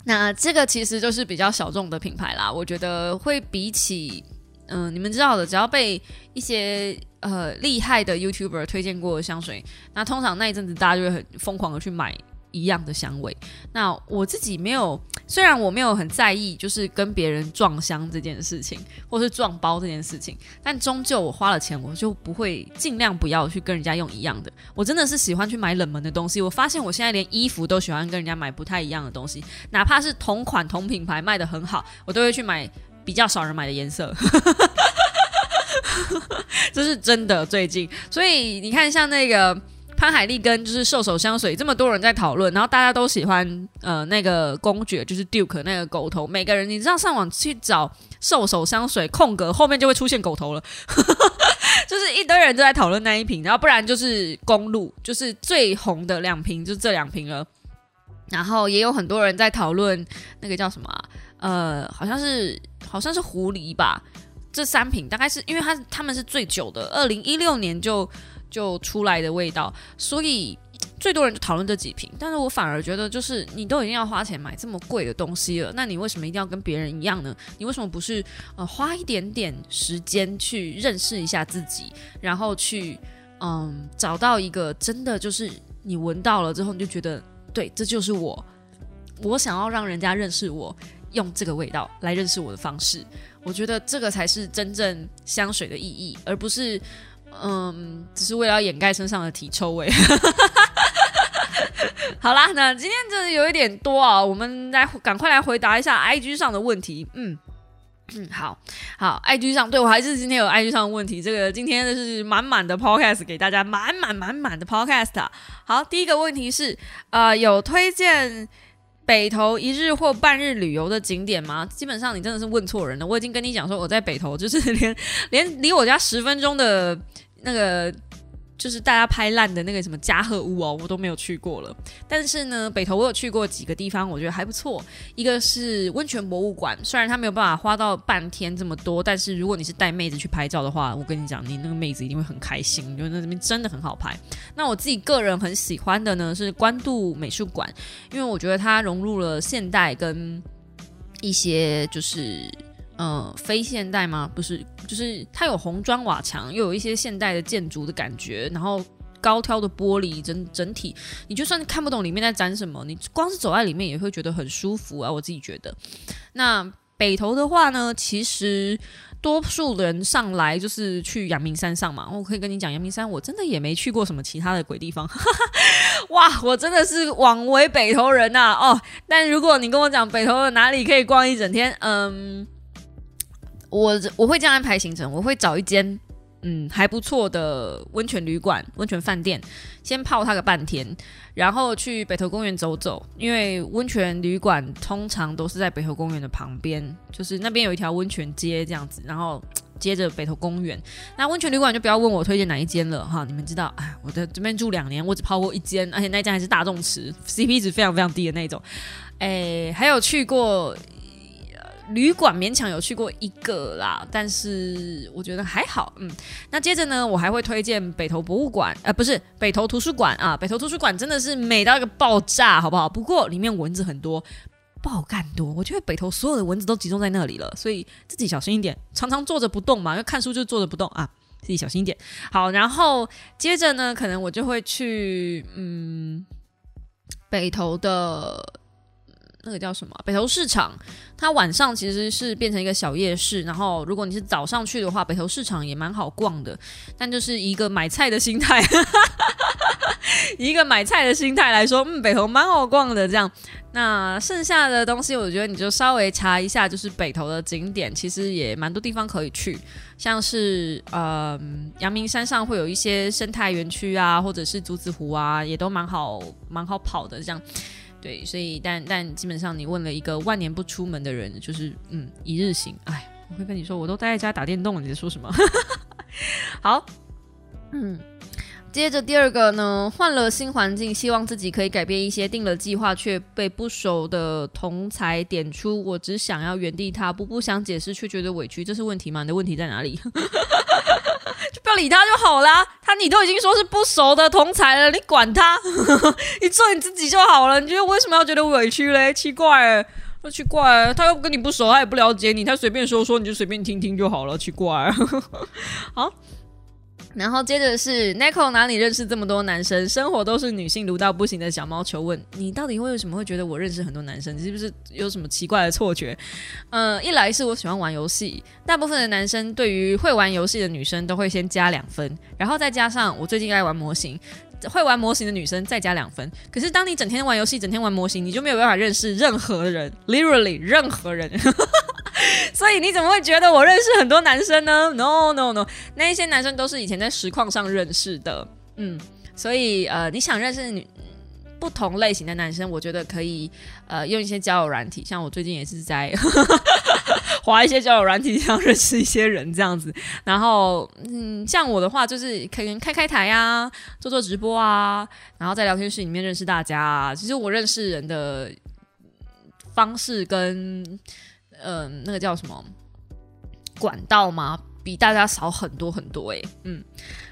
那这个其实就是比较小众的品牌啦，我觉得会比起。嗯，你们知道的，只要被一些呃厉害的 YouTuber 推荐过的香水，那通常那一阵子大家就会很疯狂的去买一样的香味。那我自己没有，虽然我没有很在意，就是跟别人撞香这件事情，或是撞包这件事情，但终究我花了钱，我就不会尽量不要去跟人家用一样的。我真的是喜欢去买冷门的东西。我发现我现在连衣服都喜欢跟人家买不太一样的东西，哪怕是同款同品牌卖的很好，我都会去买。比较少人买的颜色，[LAUGHS] 这是真的。最近，所以你看，像那个潘海利跟就是兽首香水，这么多人在讨论，然后大家都喜欢呃那个公爵，就是 Duke 那个狗头。每个人你知道上网去找兽首香水空格后面就会出现狗头了，[LAUGHS] 就是一堆人都在讨论那一瓶，然后不然就是公路，就是最红的两瓶，就这两瓶了。然后也有很多人在讨论那个叫什么。呃，好像是好像是狐狸吧。这三瓶大概是因为它他们是最久的，二零一六年就就出来的味道，所以最多人就讨论这几瓶。但是我反而觉得，就是你都已经要花钱买这么贵的东西了，那你为什么一定要跟别人一样呢？你为什么不是呃花一点点时间去认识一下自己，然后去嗯找到一个真的就是你闻到了之后你就觉得对，这就是我，我想要让人家认识我，用这个味道来认识我的方式。我觉得这个才是真正香水的意义，而不是嗯，只是为了掩盖身上的体臭味。[LAUGHS] 好啦，那今天真的有一点多啊，我们来赶快来回答一下 IG 上的问题。嗯嗯，好好，IG 上对我还是今天有 IG 上的问题，这个今天的是满满的 Podcast 给大家，满满满满的 Podcast。好，第一个问题是，呃，有推荐。北投一日或半日旅游的景点吗？基本上你真的是问错人了。我已经跟你讲说我在北投，就是连连离我家十分钟的那个。就是大家拍烂的那个什么嘉禾屋哦，我都没有去过了。但是呢，北投我有去过几个地方，我觉得还不错。一个是温泉博物馆，虽然它没有办法花到半天这么多，但是如果你是带妹子去拍照的话，我跟你讲，你那个妹子一定会很开心，因为那边真的很好拍。那我自己个人很喜欢的呢是关渡美术馆，因为我觉得它融入了现代跟一些就是。嗯，非现代吗？不是，就是它有红砖瓦墙，又有一些现代的建筑的感觉，然后高挑的玻璃，整整体，你就算看不懂里面在展什么，你光是走在里面也会觉得很舒服啊！我自己觉得。那北投的话呢，其实多数人上来就是去阳明山上嘛。我可以跟你讲，阳明山我真的也没去过什么其他的鬼地方。哈 [LAUGHS] 哈哇，我真的是枉为北投人呐！哦，但如果你跟我讲北投哪里可以逛一整天，嗯。我我会这样安排行程，我会找一间嗯还不错的温泉旅馆、温泉饭店，先泡它个半天，然后去北投公园走走，因为温泉旅馆通常都是在北投公园的旁边，就是那边有一条温泉街这样子，然后接着北投公园。那温泉旅馆就不要问我推荐哪一间了哈，你们知道，哎，我在这边住两年，我只泡过一间，而且那间还是大众池，CP 值非常非常低的那种。哎，还有去过。旅馆勉强有去过一个啦，但是我觉得还好。嗯，那接着呢，我还会推荐北投博物馆，呃，不是北投图书馆啊。北投图书馆真的是美到一个爆炸，好不好？不过里面蚊子很多，爆干多。我觉得北投所有的蚊子都集中在那里了，所以自己小心一点。常常坐着不动嘛，因为看书就坐着不动啊，自己小心一点。好，然后接着呢，可能我就会去嗯北投的。那个叫什么？北投市场，它晚上其实是变成一个小夜市。然后，如果你是早上去的话，北投市场也蛮好逛的。但就是一个买菜的心态，[LAUGHS] 一个买菜的心态来说，嗯，北投蛮好逛的。这样，那剩下的东西，我觉得你就稍微查一下，就是北投的景点，其实也蛮多地方可以去，像是呃，阳明山上会有一些生态园区啊，或者是竹子湖啊，也都蛮好蛮好跑的。这样。对，所以但但基本上你问了一个万年不出门的人，就是嗯一日行。哎，我会跟你说，我都待在家打电动，你在说什么？[LAUGHS] 好，嗯，接着第二个呢，换了新环境，希望自己可以改变一些，定了计划却被不熟的同才点出，我只想要原地踏步，不想解释却觉得委屈，这是问题吗？你的问题在哪里？就不要理他就好啦。他你都已经说是不熟的同才了，你管他？[LAUGHS] 你做你自己就好了。你觉得为什么要觉得委屈嘞？奇怪，奇怪，他又跟你不熟，他也不了解你，他随便说说你就随便听听就好了。奇怪，[LAUGHS] 好。然后接着是 Nico 哪里认识这么多男生？生活都是女性，撸到不行的小猫求问你到底为什么会觉得我认识很多男生？你是不是有什么奇怪的错觉？嗯，一来是我喜欢玩游戏，大部分的男生对于会玩游戏的女生都会先加两分，然后再加上我最近爱玩模型，会玩模型的女生再加两分。可是当你整天玩游戏，整天玩模型，你就没有办法认识任何人，literally 任何人。[LAUGHS] 所以你怎么会觉得我认识很多男生呢？No No No，那一些男生都是以前在实况上认识的。嗯，所以呃，你想认识女不同类型的男生，我觉得可以呃用一些交友软体，像我最近也是在 [LAUGHS] 划一些交友软体上认识一些人这样子。然后嗯，像我的话就是可以开开台呀，做做直播啊，然后在聊天室里面认识大家。其实我认识人的。方式跟嗯那个叫什么管道吗？比大家少很多很多诶。嗯，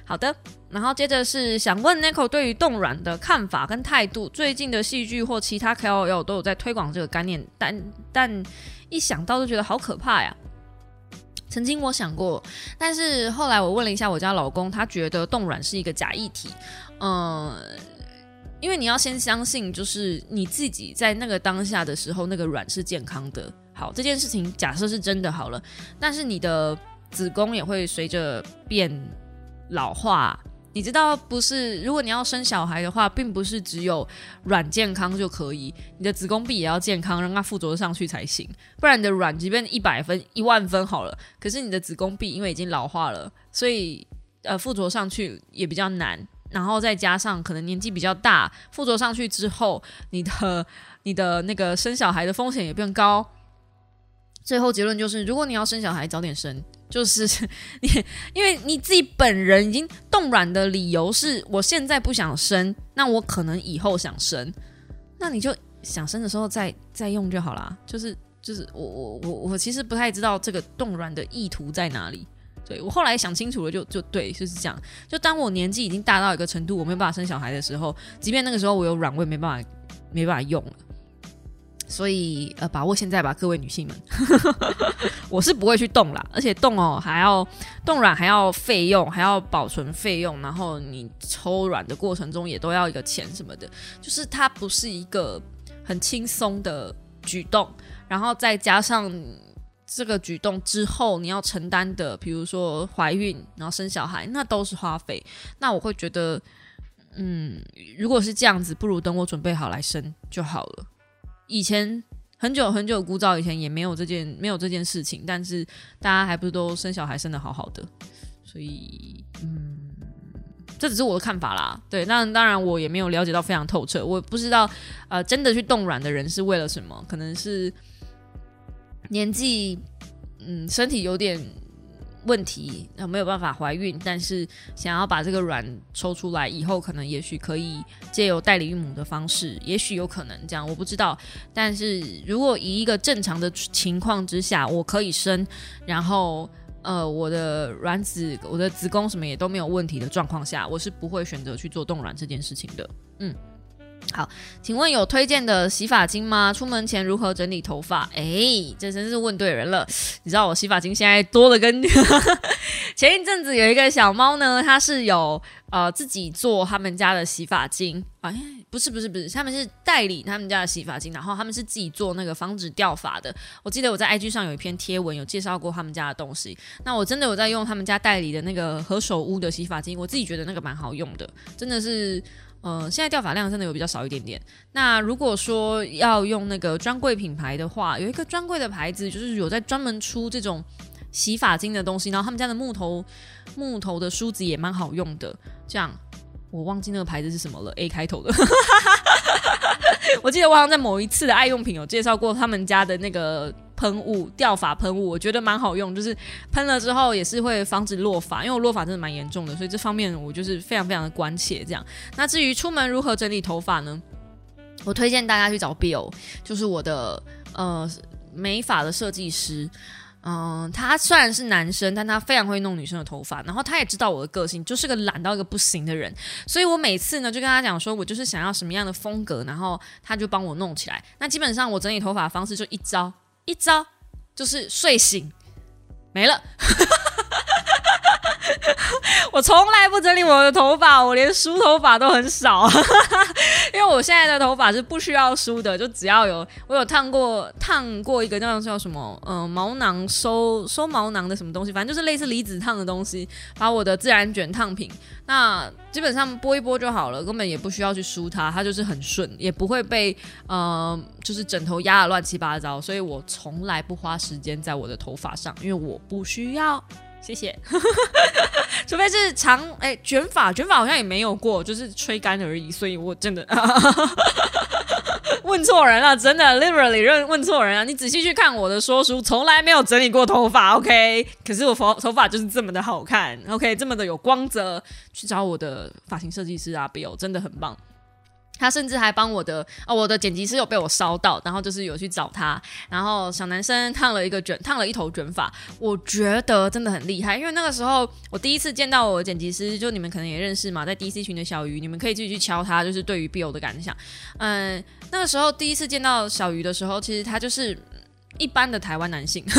好的。然后接着是想问 Nico 对于冻卵的看法跟态度。最近的戏剧或其他 KOL 都有在推广这个概念，但但一想到就觉得好可怕呀。曾经我想过，但是后来我问了一下我家老公，他觉得冻卵是一个假议题。嗯，因为你要先相信，就是你自己在那个当下的时候，那个卵是健康的。好，这件事情假设是真的好了，但是你的子宫也会随着变老化。你知道不是？如果你要生小孩的话，并不是只有卵健康就可以，你的子宫壁也要健康，让它附着上去才行。不然你的卵即便一百分、一万分好了，可是你的子宫壁因为已经老化了，所以呃附着上去也比较难。然后再加上可能年纪比较大，附着上去之后，你的你的那个生小孩的风险也变高。最后结论就是，如果你要生小孩，早点生。就是你，因为你自己本人已经冻卵的理由是，我现在不想生，那我可能以后想生，那你就想生的时候再再用就好啦。就是就是我我我我其实不太知道这个冻卵的意图在哪里。对我后来想清楚了，就就对，就是这样。就当我年纪已经大到一个程度，我没有办法生小孩的时候，即便那个时候我有卵，我也没办法没办法用了。所以，呃，把握现在吧，各位女性们，[LAUGHS] 我是不会去动啦，而且动哦，还要冻卵，还要费用，还要保存费用，然后你抽卵的过程中也都要一个钱什么的，就是它不是一个很轻松的举动，然后再加上这个举动之后你要承担的，比如说怀孕，然后生小孩，那都是花费，那我会觉得，嗯，如果是这样子，不如等我准备好来生就好了。以前很久很久古早以前也没有这件没有这件事情，但是大家还不是都生小孩生的好好的，所以嗯，这只是我的看法啦。对，那当然我也没有了解到非常透彻，我不知道呃真的去冻卵的人是为了什么，可能是年纪嗯身体有点。问题没有办法怀孕，但是想要把这个卵抽出来以后，可能也许可以借由代理孕母的方式，也许有可能这样，我不知道。但是如果以一个正常的情况之下，我可以生，然后呃我的卵子、我的子宫什么也都没有问题的状况下，我是不会选择去做冻卵这件事情的。嗯。好，请问有推荐的洗发精吗？出门前如何整理头发？哎，这真是问对人了。你知道我洗发精现在多了跟 [LAUGHS] 前一阵子有一个小猫呢，它是有呃自己做他们家的洗发精。哎，不是不是不是，他们是代理他们家的洗发精，然后他们是自己做那个防止掉发的。我记得我在 IG 上有一篇贴文有介绍过他们家的东西。那我真的有在用他们家代理的那个何首乌的洗发精，我自己觉得那个蛮好用的，真的是。呃，现在掉发量真的有比较少一点点。那如果说要用那个专柜品牌的话，有一个专柜的牌子，就是有在专门出这种洗发精的东西，然后他们家的木头木头的梳子也蛮好用的。这样，我忘记那个牌子是什么了，A 开头的。[LAUGHS] 我记得我好像在某一次的爱用品有介绍过他们家的那个。喷雾掉发喷雾，我觉得蛮好用，就是喷了之后也是会防止落发，因为我落发真的蛮严重的，所以这方面我就是非常非常的关切。这样，那至于出门如何整理头发呢？我推荐大家去找 Bill，就是我的呃美发的设计师。嗯，他虽然是男生，但他非常会弄女生的头发，然后他也知道我的个性，就是个懒到一个不行的人，所以我每次呢就跟他讲说，我就是想要什么样的风格，然后他就帮我弄起来。那基本上我整理头发的方式就一招。一招就是睡醒没了，[LAUGHS] 我从来不整理我的头发，我连梳头发都很少，[LAUGHS] 因为我现在的头发是不需要梳的，就只要有我有烫过烫过一个叫叫什么嗯毛囊收收毛囊的什么东西，反正就是类似离子烫的东西，把我的自然卷烫平。那基本上拨一拨就好了，根本也不需要去梳它，它就是很顺，也不会被呃就是枕头压的乱七八糟，所以我从来不花时间在我的头发上，因为我不需要。谢谢，[LAUGHS] 除非是长哎卷发，卷发好像也没有过，就是吹干而已，所以我真的 [LAUGHS] 问错人了，真的 literally 认问错人了。你仔细去看我的说书，从来没有整理过头发，OK？可是我头头发就是这么的好看，OK？这么的有光泽，去找我的发型设计师啊，Bill 真的很棒。他甚至还帮我的哦，我的剪辑师有被我烧到，然后就是有去找他，然后小男生烫了一个卷，烫了一头卷发，我觉得真的很厉害，因为那个时候我第一次见到我的剪辑师，就你们可能也认识嘛，在 DC 群的小鱼，你们可以继续去敲他，就是对于 Bill 的感想。嗯，那个时候第一次见到小鱼的时候，其实他就是一般的台湾男性。[LAUGHS]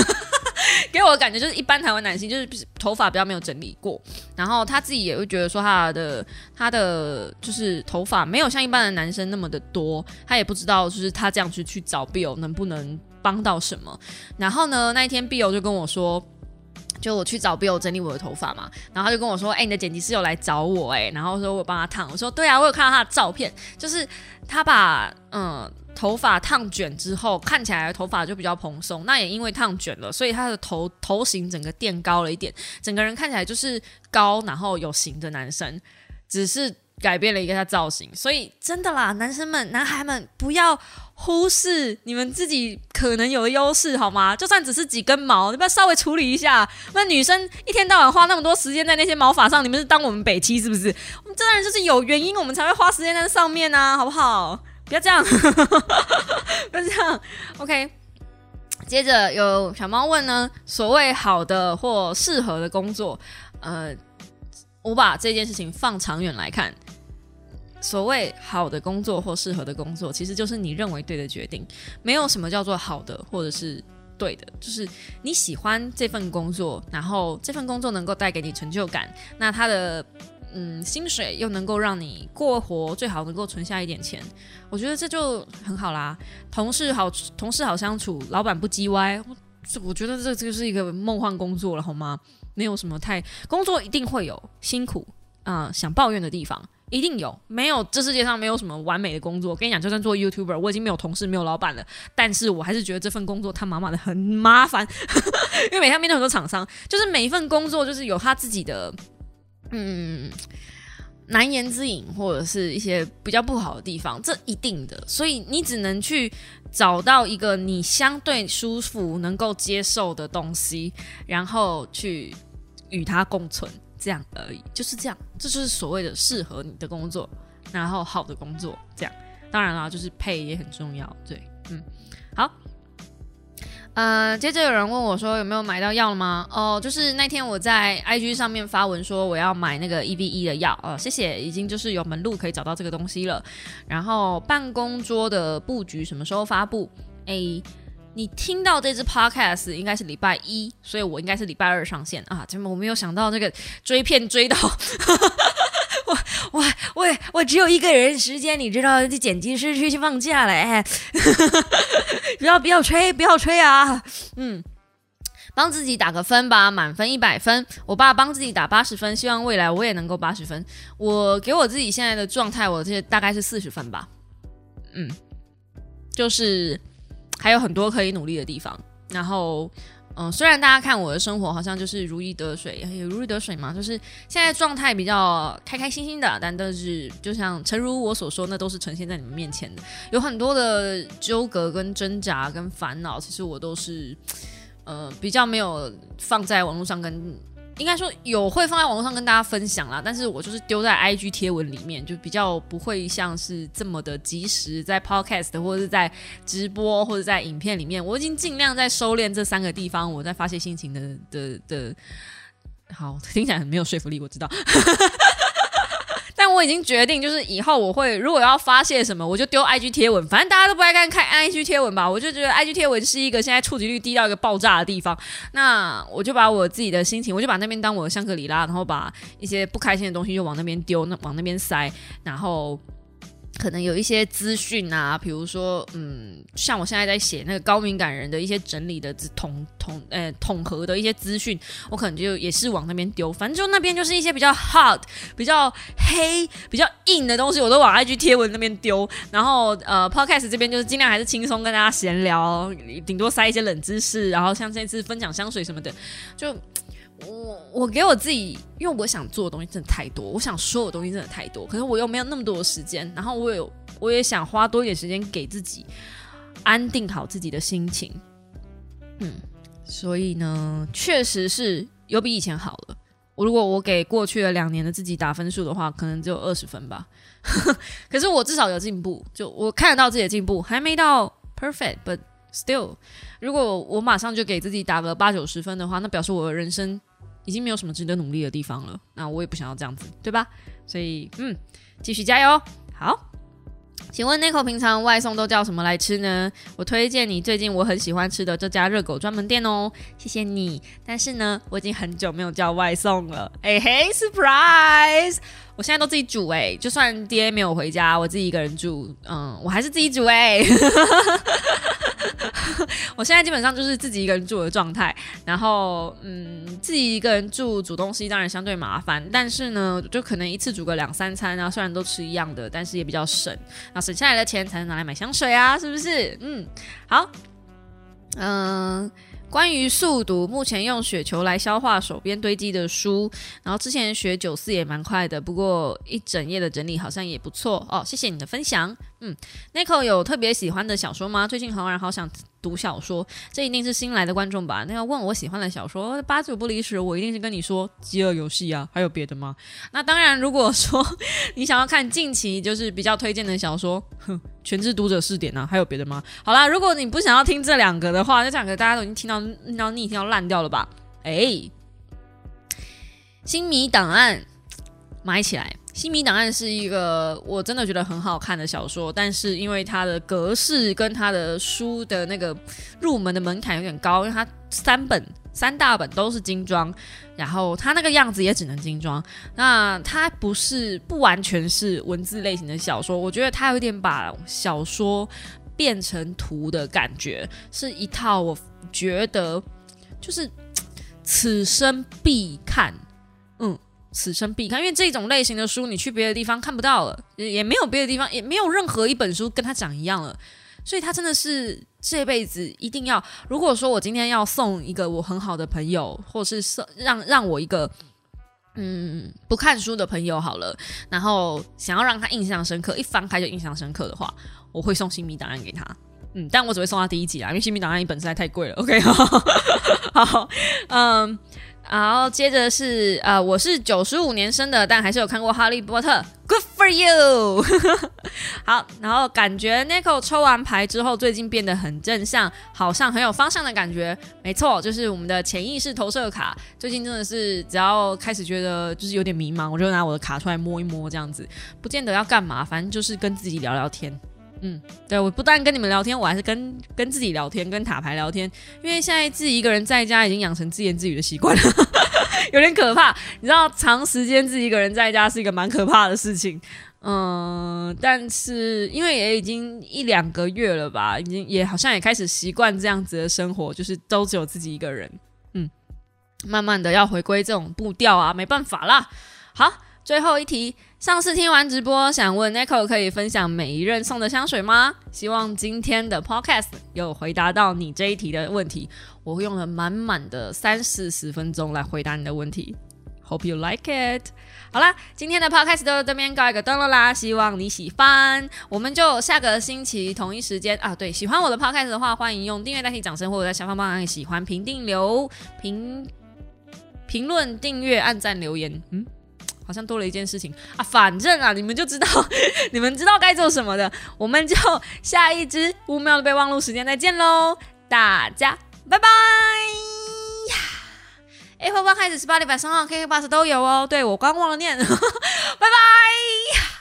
给我的感觉就是一般台湾男性就是头发比较没有整理过，然后他自己也会觉得说他的他的就是头发没有像一般的男生那么的多，他也不知道就是他这样去去找 Bill 能不能帮到什么。然后呢，那一天 Bill 就跟我说，就我去找 Bill 整理我的头发嘛，然后他就跟我说，哎，你的剪辑师有来找我哎，然后说我帮他烫，我说对啊，我有看到他的照片，就是他把嗯。头发烫卷之后，看起来头发就比较蓬松。那也因为烫卷了，所以他的头头型整个垫高了一点，整个人看起来就是高然后有型的男生，只是改变了一个他造型。所以真的啦，男生们、男孩们不要忽视你们自己可能有的优势，好吗？就算只是几根毛，你不要稍微处理一下。那女生一天到晚花那么多时间在那些毛发上，你们是当我们北七是不是？我们这当然就是有原因，我们才会花时间在上面呢，好不好？不要这样，[LAUGHS] 不要这样。OK，接着有小猫问呢，所谓好的或适合的工作，呃，我把这件事情放长远来看，所谓好的工作或适合的工作，其实就是你认为对的决定。没有什么叫做好的或者是对的，就是你喜欢这份工作，然后这份工作能够带给你成就感，那它的。嗯，薪水又能够让你过活，最好能够存下一点钱，我觉得这就很好啦。同事好，同事好相处，老板不叽歪，这我觉得这就是一个梦幻工作了，好吗？没有什么太工作一定会有辛苦啊，想抱怨的地方一定有，没有这世界上没有什么完美的工作。跟你讲，就算做 YouTuber，我已经没有同事，没有老板了，但是我还是觉得这份工作他妈妈的很麻烦，[LAUGHS] 因为每天面对很多厂商，就是每一份工作就是有他自己的。嗯，难言之隐或者是一些比较不好的地方，这一定的，所以你只能去找到一个你相对舒服、能够接受的东西，然后去与它共存，这样而已，就是这样，这就是所谓的适合你的工作，然后好的工作，这样。当然啦，就是配也很重要，对，嗯，好。呃，接着有人问我说有没有买到药了吗？哦，就是那天我在 IG 上面发文说我要买那个 EVE 的药，呃，谢谢，已经就是有门路可以找到这个东西了。然后办公桌的布局什么时候发布？诶，你听到这支 Podcast 应该是礼拜一，所以我应该是礼拜二上线啊。真的，我没有想到这个追片追到。[LAUGHS] 我我我我只有一个人时间，你知道？这剪辑师去去放假了，哎，[LAUGHS] 不要不要吹，不要吹啊！嗯，帮自己打个分吧，满分一百分。我爸帮自己打八十分，希望未来我也能够八十分。我给我自己现在的状态，我这大概是四十分吧。嗯，就是还有很多可以努力的地方，然后。嗯，虽然大家看我的生活好像就是如鱼得水，也如鱼得水嘛，就是现在状态比较开开心心的，但但是就像诚如我所说，那都是呈现在你们面前的，有很多的纠葛跟挣扎跟烦恼，其实我都是呃比较没有放在网络上跟。应该说有会放在网络上跟大家分享啦，但是我就是丢在 IG 贴文里面，就比较不会像是这么的及时，在 Podcast 或者是在直播或者在影片里面，我已经尽量在收敛这三个地方，我在发泄心情的的的，好听起来很没有说服力，我知道。我已经决定，就是以后我会如果要发泄什么，我就丢 IG 贴文。反正大家都不爱看看 IG 贴文吧，我就觉得 IG 贴文是一个现在触及率低到一个爆炸的地方。那我就把我自己的心情，我就把那边当我的香格里拉，然后把一些不开心的东西就往那边丢，那往那边塞，然后。可能有一些资讯啊，比如说，嗯，像我现在在写那个高敏感人的一些整理的统统呃统合的一些资讯，我可能就也是往那边丢。反正就那边就是一些比较 hard、比较黑、比较硬的东西，我都往 IG 贴文那边丢。然后呃，Podcast 这边就是尽量还是轻松跟大家闲聊，顶多塞一些冷知识。然后像这次分享香水什么的，就。我我给我自己，因为我想做的东西真的太多，我想说的东西真的太多，可是我又没有那么多的时间，然后我有我也想花多一点时间给自己安定好自己的心情，嗯，所以呢，确实是有比以前好了，我如果我给过去的两年的自己打分数的话，可能只有二十分吧。[LAUGHS] 可是我至少有进步，就我看得到自己的进步，还没到 perfect，but still，如果我马上就给自己打个八九十分的话，那表示我的人生已经没有什么值得努力的地方了。那我也不想要这样子，对吧？所以，嗯，继续加油，好。请问 Nico 平常外送都叫什么来吃呢？我推荐你最近我很喜欢吃的这家热狗专门店哦，谢谢你。但是呢，我已经很久没有叫外送了。哎嘿，surprise！我现在都自己煮哎，就算爹没有回家，我自己一个人住，嗯，我还是自己煮哎。[LAUGHS] 我现在基本上就是自己一个人住的状态，然后嗯，自己一个人住煮东西当然相对麻烦，但是呢，就可能一次煮个两三餐啊，虽然都吃一样的，但是也比较省，那省下来的钱才能拿来买香水啊，是不是？嗯，好，嗯。关于速读，目前用雪球来消化手边堆积的书，然后之前学九四也蛮快的，不过一整页的整理好像也不错哦。谢谢你的分享。嗯，Nico 有特别喜欢的小说吗？最近好像好想。读小说，这一定是新来的观众吧？那要问我喜欢的小说，八九不离十，我一定是跟你说《饥饿游戏》啊，还有别的吗？那当然，如果说 [LAUGHS] 你想要看近期就是比较推荐的小说，哼，《全职读者试点》啊，还有别的吗？好啦，如果你不想要听这两个的话，这两个大家都已经听到听到腻、听到烂掉了吧？哎，《新迷档案》买起来。《新迷档案》是一个我真的觉得很好看的小说，但是因为它的格式跟它的书的那个入门的门槛有点高，因为它三本三大本都是精装，然后它那个样子也只能精装。那它不是不完全是文字类型的小说，我觉得它有点把小说变成图的感觉，是一套我觉得就是此生必看，嗯。此生必看，因为这种类型的书，你去别的地方看不到了，也没有别的地方，也没有任何一本书跟他长一样了，所以他真的是这辈子一定要。如果说我今天要送一个我很好的朋友，或是送让让我一个嗯不看书的朋友好了，然后想要让他印象深刻，一翻开就印象深刻的话，我会送《新迷档案》给他。嗯，但我只会送他第一集啊，因为《新迷档案》一本实在太贵了。[LAUGHS] OK，好，嗯。然后接着是呃，我是九十五年生的，但还是有看过《哈利波特》，Good for you。[LAUGHS] 好，然后感觉 Nico 抽完牌之后，最近变得很正向，好像很有方向的感觉。没错，就是我们的潜意识投射卡。最近真的是只要开始觉得就是有点迷茫，我就拿我的卡出来摸一摸，这样子，不见得要干嘛，反正就是跟自己聊聊天。嗯，对，我不但跟你们聊天，我还是跟跟自己聊天，跟塔牌聊天。因为现在自己一个人在家，已经养成自言自语的习惯了，[LAUGHS] 有点可怕。你知道，长时间自己一个人在家是一个蛮可怕的事情。嗯，但是因为也已经一两个月了吧，已经也好像也开始习惯这样子的生活，就是都只有自己一个人。嗯，慢慢的要回归这种步调啊，没办法啦。好，最后一题。上次听完直播，想问 Nico 可以分享每一任送的香水吗？希望今天的 Podcast 有回答到你这一题的问题。我用了满满的三四十分钟来回答你的问题。Hope you like it。好啦，今天的 Podcast 就到这边告一个段落啦，希望你喜欢。我们就下个星期同一时间啊，对，喜欢我的 Podcast 的话，欢迎用订阅代替掌声，或者在下方帮按喜欢、评定留评评论、订阅、按赞、留言。嗯。好像多了一件事情。啊，反正啊，你们就知道，[LAUGHS] 你们知道该做什么的，我们就下一支五秒的备忘录时间再见喽，大家拜拜。呀！Apple Podcast、Spotify、三号 KK Bus 都有哦，对我刚忘了念，[LAUGHS] 拜拜。